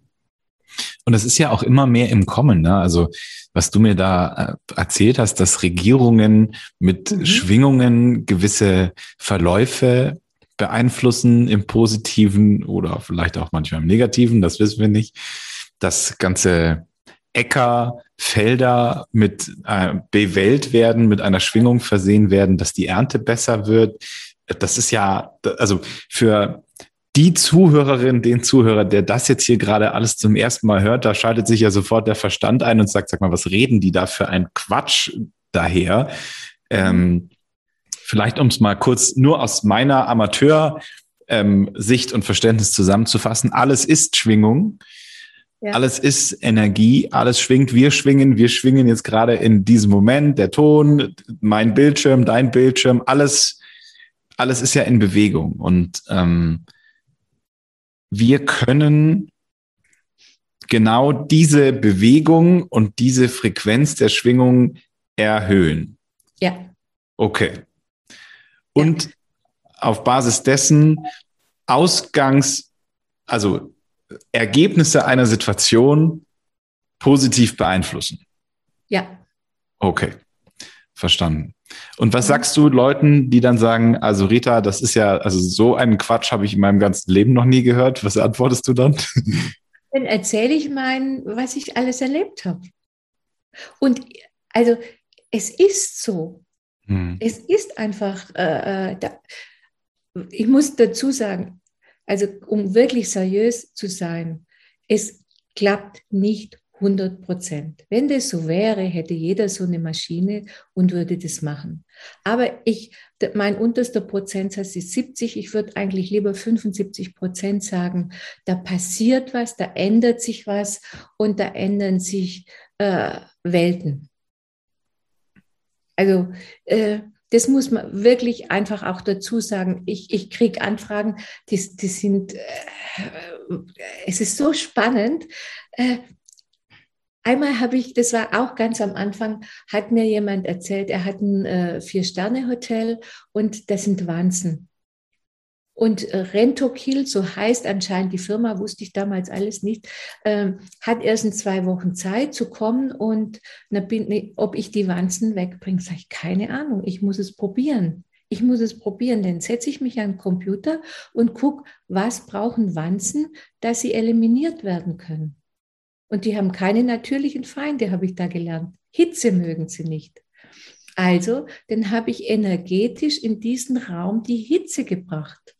Und es ist ja auch immer mehr im Kommen. Ne? Also was du mir da äh, erzählt hast, dass Regierungen mit mhm. Schwingungen gewisse Verläufe beeinflussen im positiven oder vielleicht auch manchmal im negativen, das wissen wir nicht. Das ganze Äcker, Felder mit äh, bewählt werden, mit einer Schwingung versehen werden, dass die Ernte besser wird. Das ist ja, also für die Zuhörerin, den Zuhörer, der das jetzt hier gerade alles zum ersten Mal hört, da schaltet sich ja sofort der Verstand ein und sagt, sag mal, was reden die da für ein Quatsch daher? Ähm, vielleicht, um es mal kurz nur aus meiner Amateur- ähm, und Verständnis zusammenzufassen. Alles ist Schwingung. Ja. Alles ist Energie, alles schwingt, wir schwingen, wir schwingen jetzt gerade in diesem Moment, der Ton, mein Bildschirm, dein Bildschirm, alles, alles ist ja in Bewegung. Und ähm, wir können genau diese Bewegung und diese Frequenz der Schwingung erhöhen. Ja. Okay. Und ja. auf Basis dessen Ausgangs, also Ergebnisse einer Situation positiv beeinflussen. Ja. Okay. Verstanden. Und was sagst du Leuten, die dann sagen, also Rita, das ist ja, also so einen Quatsch habe ich in meinem ganzen Leben noch nie gehört. Was antwortest du dann? Dann erzähle ich mein, was ich alles erlebt habe. Und also es ist so. Hm. Es ist einfach, äh, äh da, ich muss dazu sagen, also um wirklich seriös zu sein, es klappt nicht 100 Prozent. Wenn das so wäre, hätte jeder so eine Maschine und würde das machen. Aber ich, mein unterster Prozentsatz ist 70. Ich würde eigentlich lieber 75 Prozent sagen, da passiert was, da ändert sich was und da ändern sich äh, Welten. Also äh, das muss man wirklich einfach auch dazu sagen. Ich, ich kriege Anfragen, die, die sind, äh, es ist so spannend. Äh, Einmal habe ich, das war auch ganz am Anfang, hat mir jemand erzählt, er hat ein äh, Vier-Sterne-Hotel und das sind Wanzen. Und äh, Rentokil, so heißt anscheinend die Firma, wusste ich damals alles nicht, äh, hat erst in zwei Wochen Zeit zu kommen und na, bin, ob ich die Wanzen wegbringe, sage ich, keine Ahnung, ich muss es probieren. Ich muss es probieren, dann setze ich mich an den Computer und gucke, was brauchen Wanzen, dass sie eliminiert werden können. Und die haben keine natürlichen Feinde, habe ich da gelernt. Hitze mögen sie nicht. Also, dann habe ich energetisch in diesen Raum die Hitze gebracht.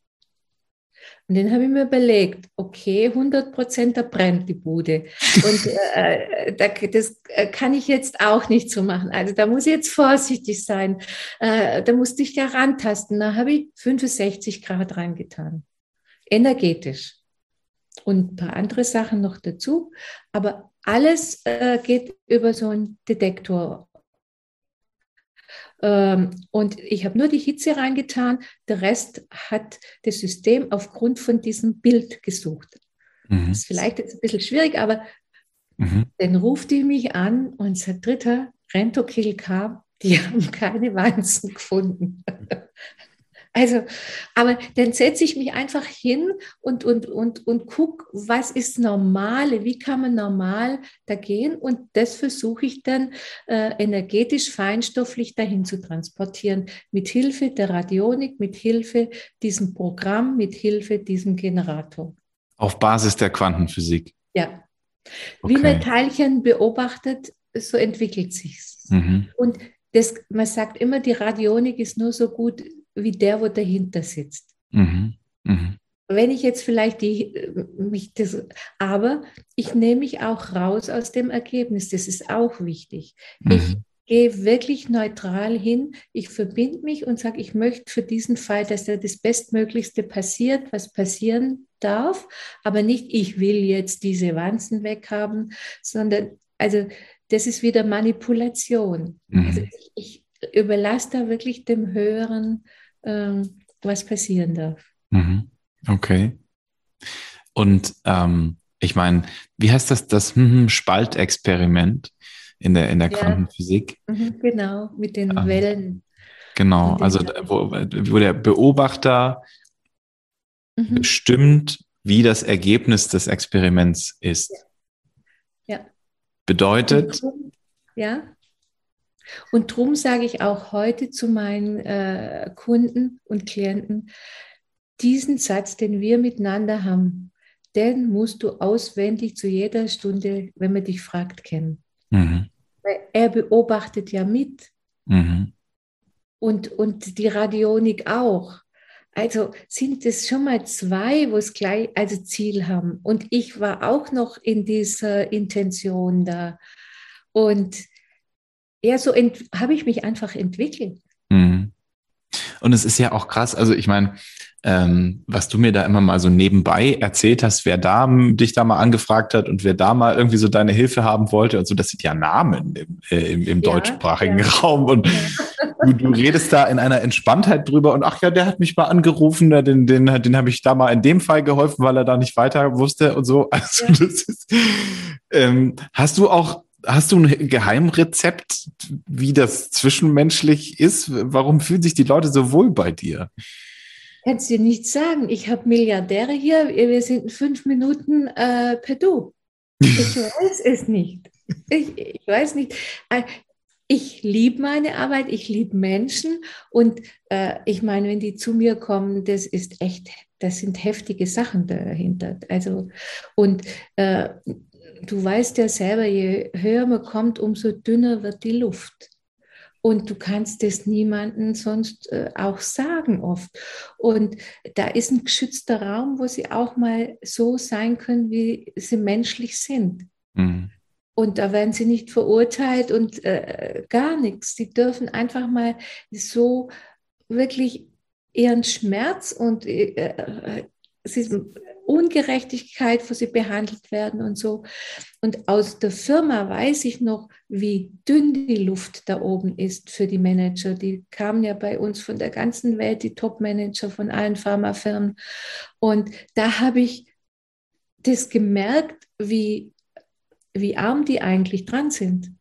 Und dann habe ich mir überlegt, okay, 100 Prozent, da brennt die Bude. Und äh, da, das äh, kann ich jetzt auch nicht so machen. Also da muss ich jetzt vorsichtig sein. Äh, da musste ich ja rantasten. Da habe ich 65 Grad reingetan. Energetisch. Und ein paar andere Sachen noch dazu. Aber alles äh, geht über so einen Detektor. Ähm, und ich habe nur die Hitze reingetan. Der Rest hat das System aufgrund von diesem Bild gesucht. Mhm. Das ist vielleicht jetzt ein bisschen schwierig, aber mhm. dann ruft die mich an und sagt, dritter Rentokill kam, die haben keine Wanzen gefunden. Also, aber dann setze ich mich einfach hin und, und, und, und gucke, was ist Normale, wie kann man normal da gehen und das versuche ich dann äh, energetisch feinstofflich dahin zu transportieren, mit Hilfe der Radionik, mit Hilfe diesem Programm, mit Hilfe diesem Generator. Auf Basis der Quantenphysik. Ja. Okay. Wie man Teilchen beobachtet, so entwickelt sich's. Mhm. Und das, man sagt immer, die Radionik ist nur so gut wie der, wo dahinter sitzt. Mhm. Mhm. Wenn ich jetzt vielleicht die, mich das, aber ich nehme mich auch raus aus dem Ergebnis. Das ist auch wichtig. Mhm. Ich gehe wirklich neutral hin. Ich verbinde mich und sage, ich möchte für diesen Fall, dass da das Bestmöglichste passiert, was passieren darf, aber nicht, ich will jetzt diese Wanzen weghaben, sondern, also das ist wieder Manipulation. Mhm. Also ich, ich überlasse da wirklich dem Höheren ähm, was passieren darf. Mhm. Okay. Und ähm, ich meine, wie heißt das, das hm, Spaltexperiment in der, in der ja. Quantenphysik? Mhm, genau, mit den ähm, Wellen. Genau, also wo, wo, der Beobachter mhm. bestimmt, wie das Ergebnis des Experiments ist. Ja. ja. Bedeutet. Ja. Und darum sage ich auch heute zu meinen äh, Kunden und Klienten, diesen Satz, den wir miteinander haben, den musst du auswendig zu jeder Stunde, wenn man dich fragt, kennen. Mhm. Weil er beobachtet ja mit. Mhm. Und, und die Radionik auch. Also sind es schon mal zwei, wo es gleich also Ziel haben. Und ich war auch noch in dieser Intention da. Und ja, so habe ich mich einfach entwickelt. Mhm. Und es ist ja auch krass, also ich meine, ähm, was du mir da immer mal so nebenbei erzählt hast, wer da dich da mal angefragt hat und wer da mal irgendwie so deine Hilfe haben wollte und so, das sind ja Namen im, äh, im, im ja, deutschsprachigen ja. Raum und ja. du, du, redest da in einer Entspanntheit drüber und ach ja, der hat mich mal angerufen, den, den, den habe ich da mal in dem Fall geholfen, weil er da nicht weiter wusste und so. Also das ist, ähm, hast du auch Hast du ein Geheimrezept, wie das zwischenmenschlich ist? Warum fühlen sich die Leute so wohl bei dir? Kannst du nicht sagen. Ich habe Milliardäre hier. Wir sind fünf Minuten äh, per Du. Ich weiß es nicht. Ich, ich weiß nicht. Äh, ich liebe meine Arbeit, ich liebe Menschen und äh, ich meine, wenn die zu mir kommen, das ist echt, das sind heftige Sachen dahinter. Also und äh, du weißt ja selber, je höher man kommt, umso dünner wird die Luft. Und du kannst es niemandem sonst äh, auch sagen oft. Und da ist ein geschützter Raum, wo sie auch mal so sein können, wie sie menschlich sind. Mhm. Und da werden sie nicht verurteilt und äh, gar nichts. Sie dürfen einfach mal so wirklich ihren Schmerz und äh, äh sie Ungerechtigkeit, wo sie behandelt werden und so. Und aus der Firma weiß ich noch, wie dünn die Luft da oben ist für die Manager. Die kamen ja bei uns von der ganzen Welt, die Top-Manager von allen Pharmafirmen. Und da habe ich das gemerkt, wie, wie arm die eigentlich dran sind.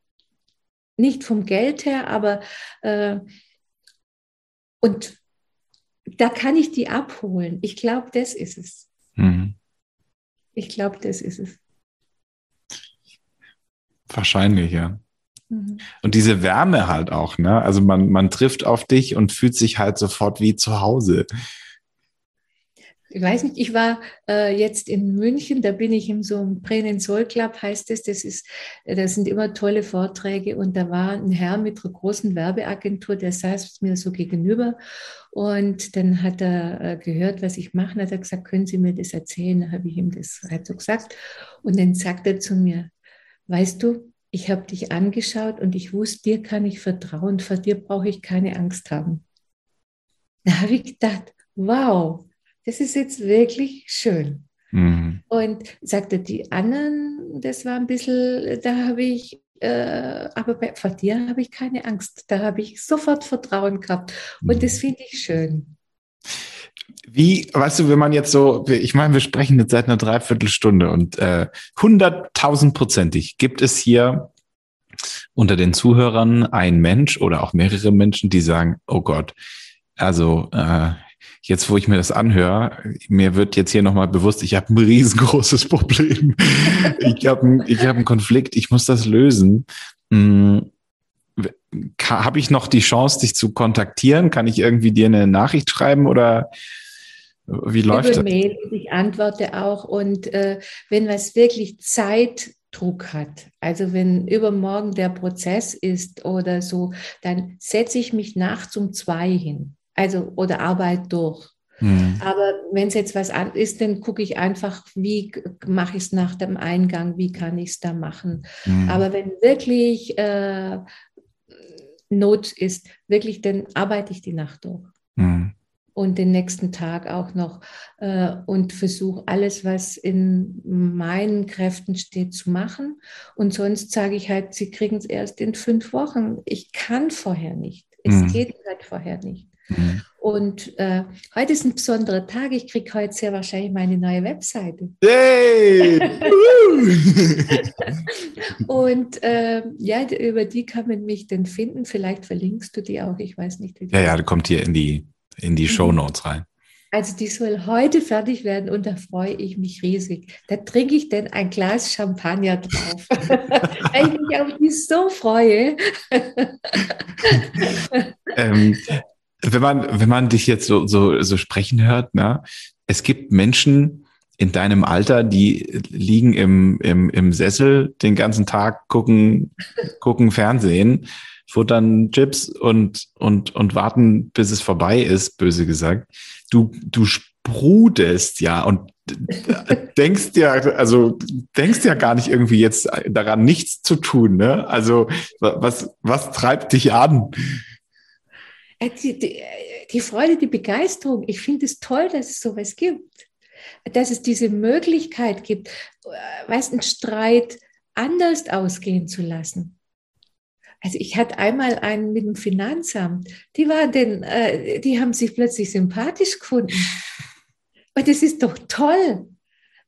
Nicht vom Geld her, aber äh, und da kann ich die abholen. Ich glaube, das ist es. Mhm. Ich glaube, das ist es. Wahrscheinlich, ja. Mhm. Und diese Wärme halt auch, ne? Also man, man trifft auf dich und fühlt sich halt sofort wie zu Hause ich weiß nicht, ich war äh, jetzt in München, da bin ich in so einem Pränensol Club, heißt es. Das ist, das sind immer tolle Vorträge und da war ein Herr mit einer großen Werbeagentur, der saß mir so gegenüber und dann hat er äh, gehört, was ich mache, hat er gesagt, können Sie mir das erzählen? Da habe ich ihm das halt so gesagt und dann sagt er zu mir, weißt du, ich habe dich angeschaut und ich wusste, dir kann ich vertrauen, vor dir brauche ich keine Angst haben. Da habe ich gedacht, wow, das ist jetzt wirklich schön. Mhm. Und sagte, die anderen, das war ein bisschen, da habe ich, äh, aber bei, vor dir habe ich keine Angst. Da habe ich sofort Vertrauen gehabt. Und das mhm. finde ich schön. Wie, weißt du, wenn man jetzt so, ich meine, wir sprechen jetzt seit einer Dreiviertelstunde und äh, hunderttausendprozentig gibt es hier unter den Zuhörern ein Mensch oder auch mehrere Menschen, die sagen, oh Gott, also äh, jetzt, wo ich mir das anhöre, mir wird jetzt hier nochmal bewusst, ich habe ein riesengroßes Problem. ich habe ich hab einen Konflikt, ich muss das lösen. Hm, habe ich noch die Chance, dich zu kontaktieren? Kann ich irgendwie dir eine Nachricht schreiben oder wie läuft das? Mail, ich antworte auch und äh, wenn was wirklich Zeitdruck hat, also wenn übermorgen der Prozess ist oder so, dann setze ich mich nachts um zwei hin also oder Arbeit durch. Mhm. Aber wenn es jetzt was an ist, dann gucke ich einfach, wie mache ich es nach dem Eingang, wie kann ich es da machen. Mhm. Aber wenn wirklich äh, Not ist, wirklich, dann arbeite ich die Nacht durch. Mhm. Und den nächsten Tag auch noch äh, und versuche alles, was in meinen Kräften steht, zu machen. Und sonst sage ich halt, sie kriegen es erst in fünf Wochen. Ich kann vorher nicht. Es mhm. geht halt vorher nicht. Mhm. Und äh, heute ist ein besonderer Tag. Ich kriege heute sehr wahrscheinlich meine neue Webseite. Hey! und äh, ja, über die kann man mich dann finden. Vielleicht verlinkst du die auch. Ich weiß nicht. Wie die ja, ja, die kommt hier in die, in die mhm. Show Notes rein. Also die soll heute fertig werden und da freue ich mich riesig. Da trinke ich denn ein Glas Champagner drauf, weil ich mich auf die so freue. ähm, wenn man, wenn man dich jetzt so, so, so sprechen hört, ne, es gibt Menschen in deinem Alter, die liegen im, im, im Sessel den ganzen Tag, gucken, gucken Fernsehen, futtern Chips und, und, und warten, bis es vorbei ist, böse gesagt. Du, du sprudest ja und denkst ja, also denkst ja gar nicht irgendwie jetzt daran, nichts zu tun, ne? Also was, was treibt dich an? Äh, die, die, die Freude, die Begeisterung, ich finde es toll, dass es sowas gibt. Dass es diese Möglichkeit gibt, äh, weißt einen Streit anders ausgehen zu lassen. Also ich hatte einmal einen mit dem Finanzamt, die waren denn, äh, die haben sich plötzlich sympathisch gefunden. Und das ist doch toll.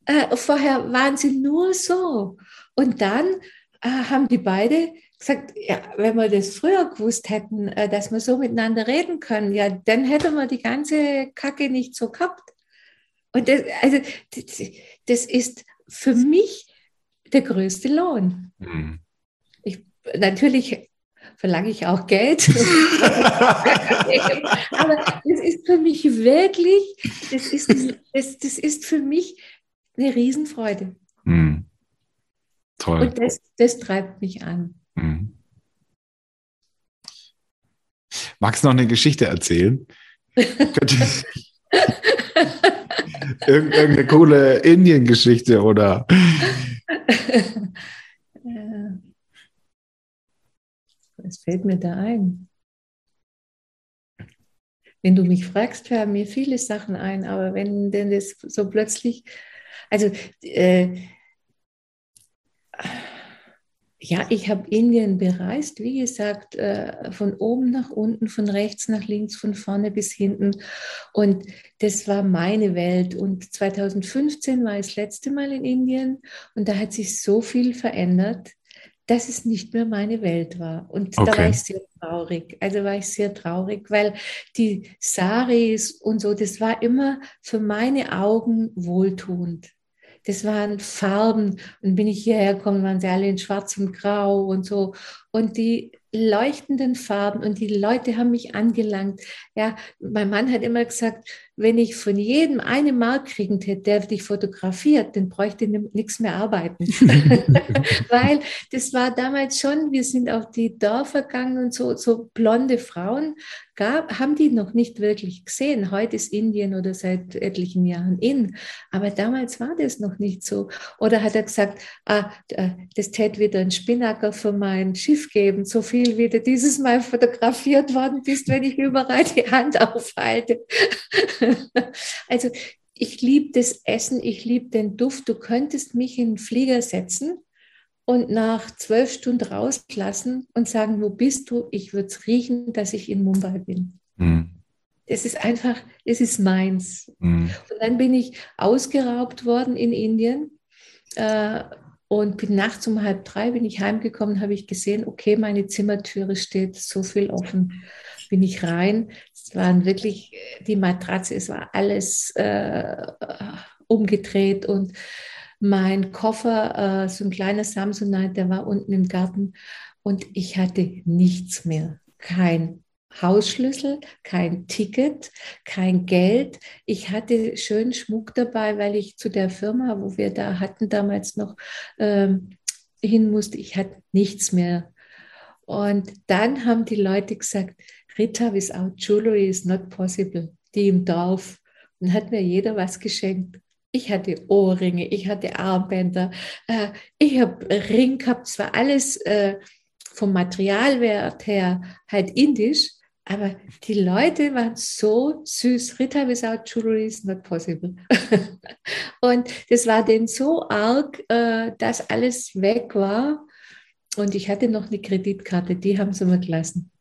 Äh, vorher waren sie nur so. Und dann äh, haben die beide gesagt, ja, wenn wir das früher gewusst hätten, äh, dass wir so miteinander reden können, ja, dann hätten wir die ganze Kacke nicht so gehabt. Und das, also, das, das ist für mich der größte Lohn. Mhm. Ich, natürlich verlange ich auch Geld. Aber das ist für mich wirklich, das ist, das, das ist für mich eine Riesenfreude. Mhm. Toll. Und das, das treibt mich an. Mhm. Magst du noch eine Geschichte erzählen? Irgendeine coole Indien-Geschichte oder? Was fällt mir da ein? Wenn du mich fragst, fallen mir viele Sachen ein, aber wenn denn das so plötzlich, also äh, ja, ich habe Indien bereist, wie gesagt, äh, von oben nach unten, von rechts nach links, von vorne bis hinten. Und das war meine Welt. Und 2015 war ich das letzte Mal in Indien und da hat sich so viel verändert, dass es nicht mehr meine Welt war. Und okay. da war ich sehr traurig. Also war ich sehr traurig, weil die Saris und so, das war immer für meine Augen wohltuend das waren Farben. Und bin ich hierher gekommen, waren sie alle in schwarz und grau und so. Und die leuchtenden Farben und die Leute haben mich angelangt. Ja, mein Mann hat immer gesagt, wenn ich von jedem eine Mark kriegen hätte, der dich fotografiert, dann bräuchte ich nichts mehr arbeiten. Weil das war damals schon, wir sind auf die Dörfer gegangen und so, so blonde Frauen gab, haben die noch nicht wirklich gesehen. Heute ist Indien oder seit etlichen Jahren in. Aber damals war das noch nicht so. Oder hat er gesagt, ah, das täte wieder ein Spinnacker für mein Schiff geben, so viel wie du dieses Mal fotografiert worden bist, wenn ich überall die Hand aufhalte. also ich liebe das Essen, ich liebe den Duft. Du könntest mich in den Flieger setzen und nach zwölf Stunden rauslassen und sagen, wo bist du? Ich würde es riechen, dass ich in Mumbai bin. Mhm. Es ist einfach, es ist meins. Mhm. Und dann bin ich ausgeraubt worden in Indien äh, und bin nachts um halb drei, bin ich heimgekommen, habe ich gesehen, okay, meine Zimmertüre steht so viel offen. Bin ich rein. Es waren wirklich die Matratze, es war alles äh, umgedreht und mein Koffer, äh, so ein kleiner Samsonite, der war unten im Garten und ich hatte nichts mehr. Kein Hausschlüssel, kein Ticket, kein Geld. Ich hatte schön Schmuck dabei, weil ich zu der Firma, wo wir da hatten damals noch, ähm, hin musste. Ich hatte nichts mehr. Und dann haben die Leute gesagt, Rita, without jewelry is not possible. Die im Dorf. Und hat mir jeder was geschenkt. Ich hatte Ohrringe, ich hatte Armbänder, äh, ich habe Ring gehabt, zwar alles äh, vom Materialwert her halt indisch, aber die Leute waren so süß. Rita without jewelry is not possible. und das war denen so arg, äh, dass alles weg war. Und ich hatte noch eine Kreditkarte, die haben sie mir gelassen.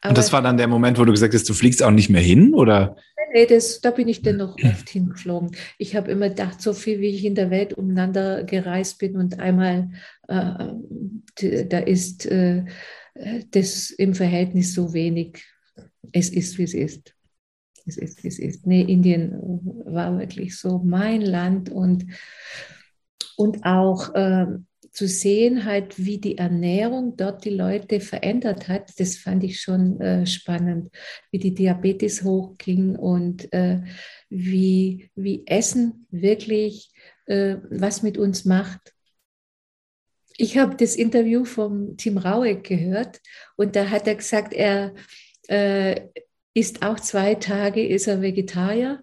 Aber und das war dann der Moment, wo du gesagt hast, du fliegst auch nicht mehr hin, oder? Nee, das, da bin ich dann noch oft hingeflogen. Ich habe immer gedacht, so viel wie ich in der Welt umeinander gereist bin und einmal, äh, da ist äh, das im Verhältnis so wenig. Es ist, wie es ist. Es ist, wie es ist. Nee, Indien war wirklich so mein Land und, und auch äh, zu sehen, halt, wie die Ernährung dort die Leute verändert hat, das fand ich schon äh, spannend, wie die Diabetes hochging und äh, wie, wie Essen wirklich äh, was mit uns macht. Ich habe das Interview vom Tim Raueck gehört und da hat er gesagt, er äh, ist auch zwei Tage, ist er Vegetarier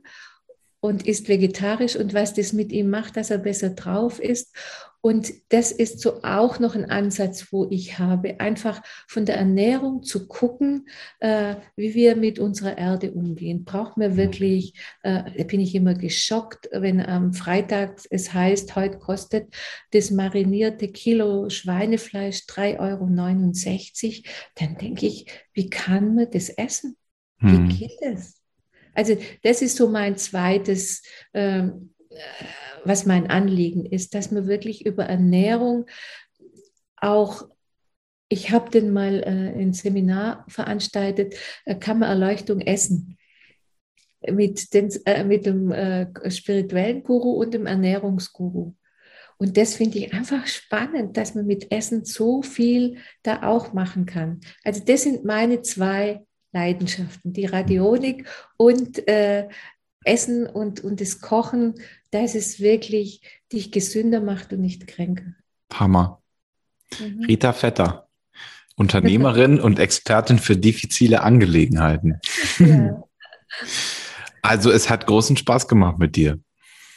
und ist vegetarisch und was das mit ihm macht, dass er besser drauf ist. Und das ist so auch noch ein Ansatz, wo ich habe, einfach von der Ernährung zu gucken, äh, wie wir mit unserer Erde umgehen. Brauchen wir mhm. wirklich, äh, da bin ich immer geschockt, wenn am Freitag es heißt, heute kostet das marinierte Kilo Schweinefleisch 3,69 Euro, dann denke ich, wie kann man das essen? Wie hm. geht es? Also das ist so mein zweites. Ähm, was mein Anliegen ist, dass man wirklich über Ernährung auch ich habe den mal äh, ein Seminar veranstaltet, äh, Kammererleuchtung Essen, mit, den, äh, mit dem äh, spirituellen Guru und dem Ernährungsguru. Und das finde ich einfach spannend, dass man mit Essen so viel da auch machen kann. Also das sind meine zwei Leidenschaften, die Radionik und äh, Essen und, und das Kochen, dass es wirklich dich gesünder macht und nicht kränker. Hammer. Mhm. Rita Vetter, Unternehmerin und Expertin für diffizile Angelegenheiten. Ja. Also es hat großen Spaß gemacht mit dir.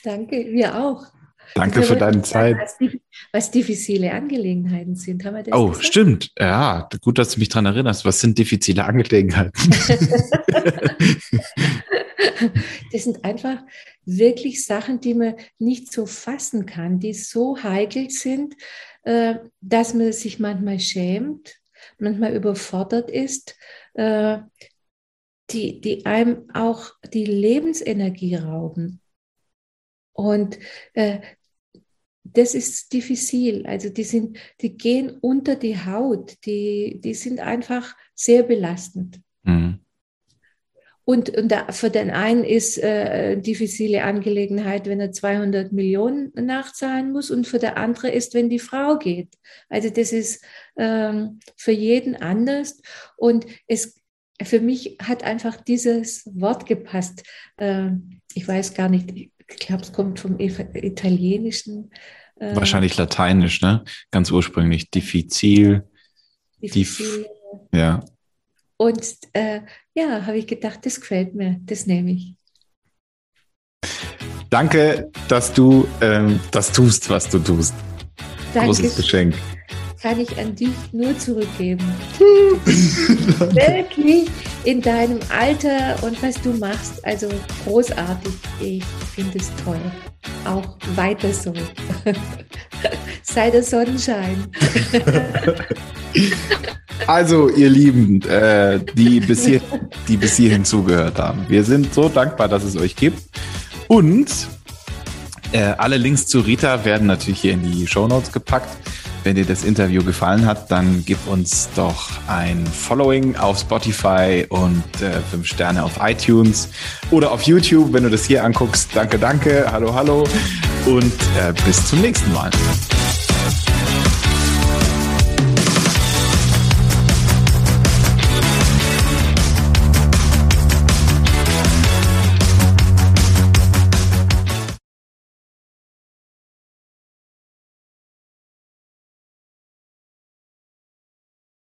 Danke, wir auch. Danke für deine Zeit. Was diffizile Angelegenheiten sind, haben wir das Oh, gesagt? stimmt. Ja, gut, dass du mich daran erinnerst. Was sind diffizile Angelegenheiten? das sind einfach wirklich Sachen, die man nicht so fassen kann, die so heikel sind, äh, dass man sich manchmal schämt, manchmal überfordert ist, äh, die, die einem auch die Lebensenergie rauben. Und äh, das ist diffizil. Also die sind, die gehen unter die Haut, die, die sind einfach sehr belastend. Mhm. Und, und da, für den einen ist äh, diffizile Angelegenheit, wenn er 200 Millionen nachzahlen muss, und für der andere ist, wenn die Frau geht. Also das ist ähm, für jeden anders. Und es, für mich hat einfach dieses Wort gepasst. Äh, ich weiß gar nicht, ich glaube, es kommt vom Italienischen. Äh, Wahrscheinlich Lateinisch, ne? Ganz ursprünglich. Diffizil. Diffizil. Dif ja. Und äh, ja, habe ich gedacht, das gefällt mir, das nehme ich. Danke, dass du ähm, das tust, was du tust. Danke. Großes Geschenk. Kann ich an dich nur zurückgeben. Wirklich, in deinem Alter und was du machst. Also großartig. Ich finde es toll. Auch weiter so. Sei der Sonnenschein. Also, ihr Lieben, äh, die, bis hier, die bis hierhin zugehört haben, wir sind so dankbar, dass es euch gibt. Und äh, alle Links zu Rita werden natürlich hier in die Show Notes gepackt. Wenn dir das Interview gefallen hat, dann gib uns doch ein Following auf Spotify und äh, fünf Sterne auf iTunes oder auf YouTube, wenn du das hier anguckst. Danke, danke, hallo, hallo und äh, bis zum nächsten Mal.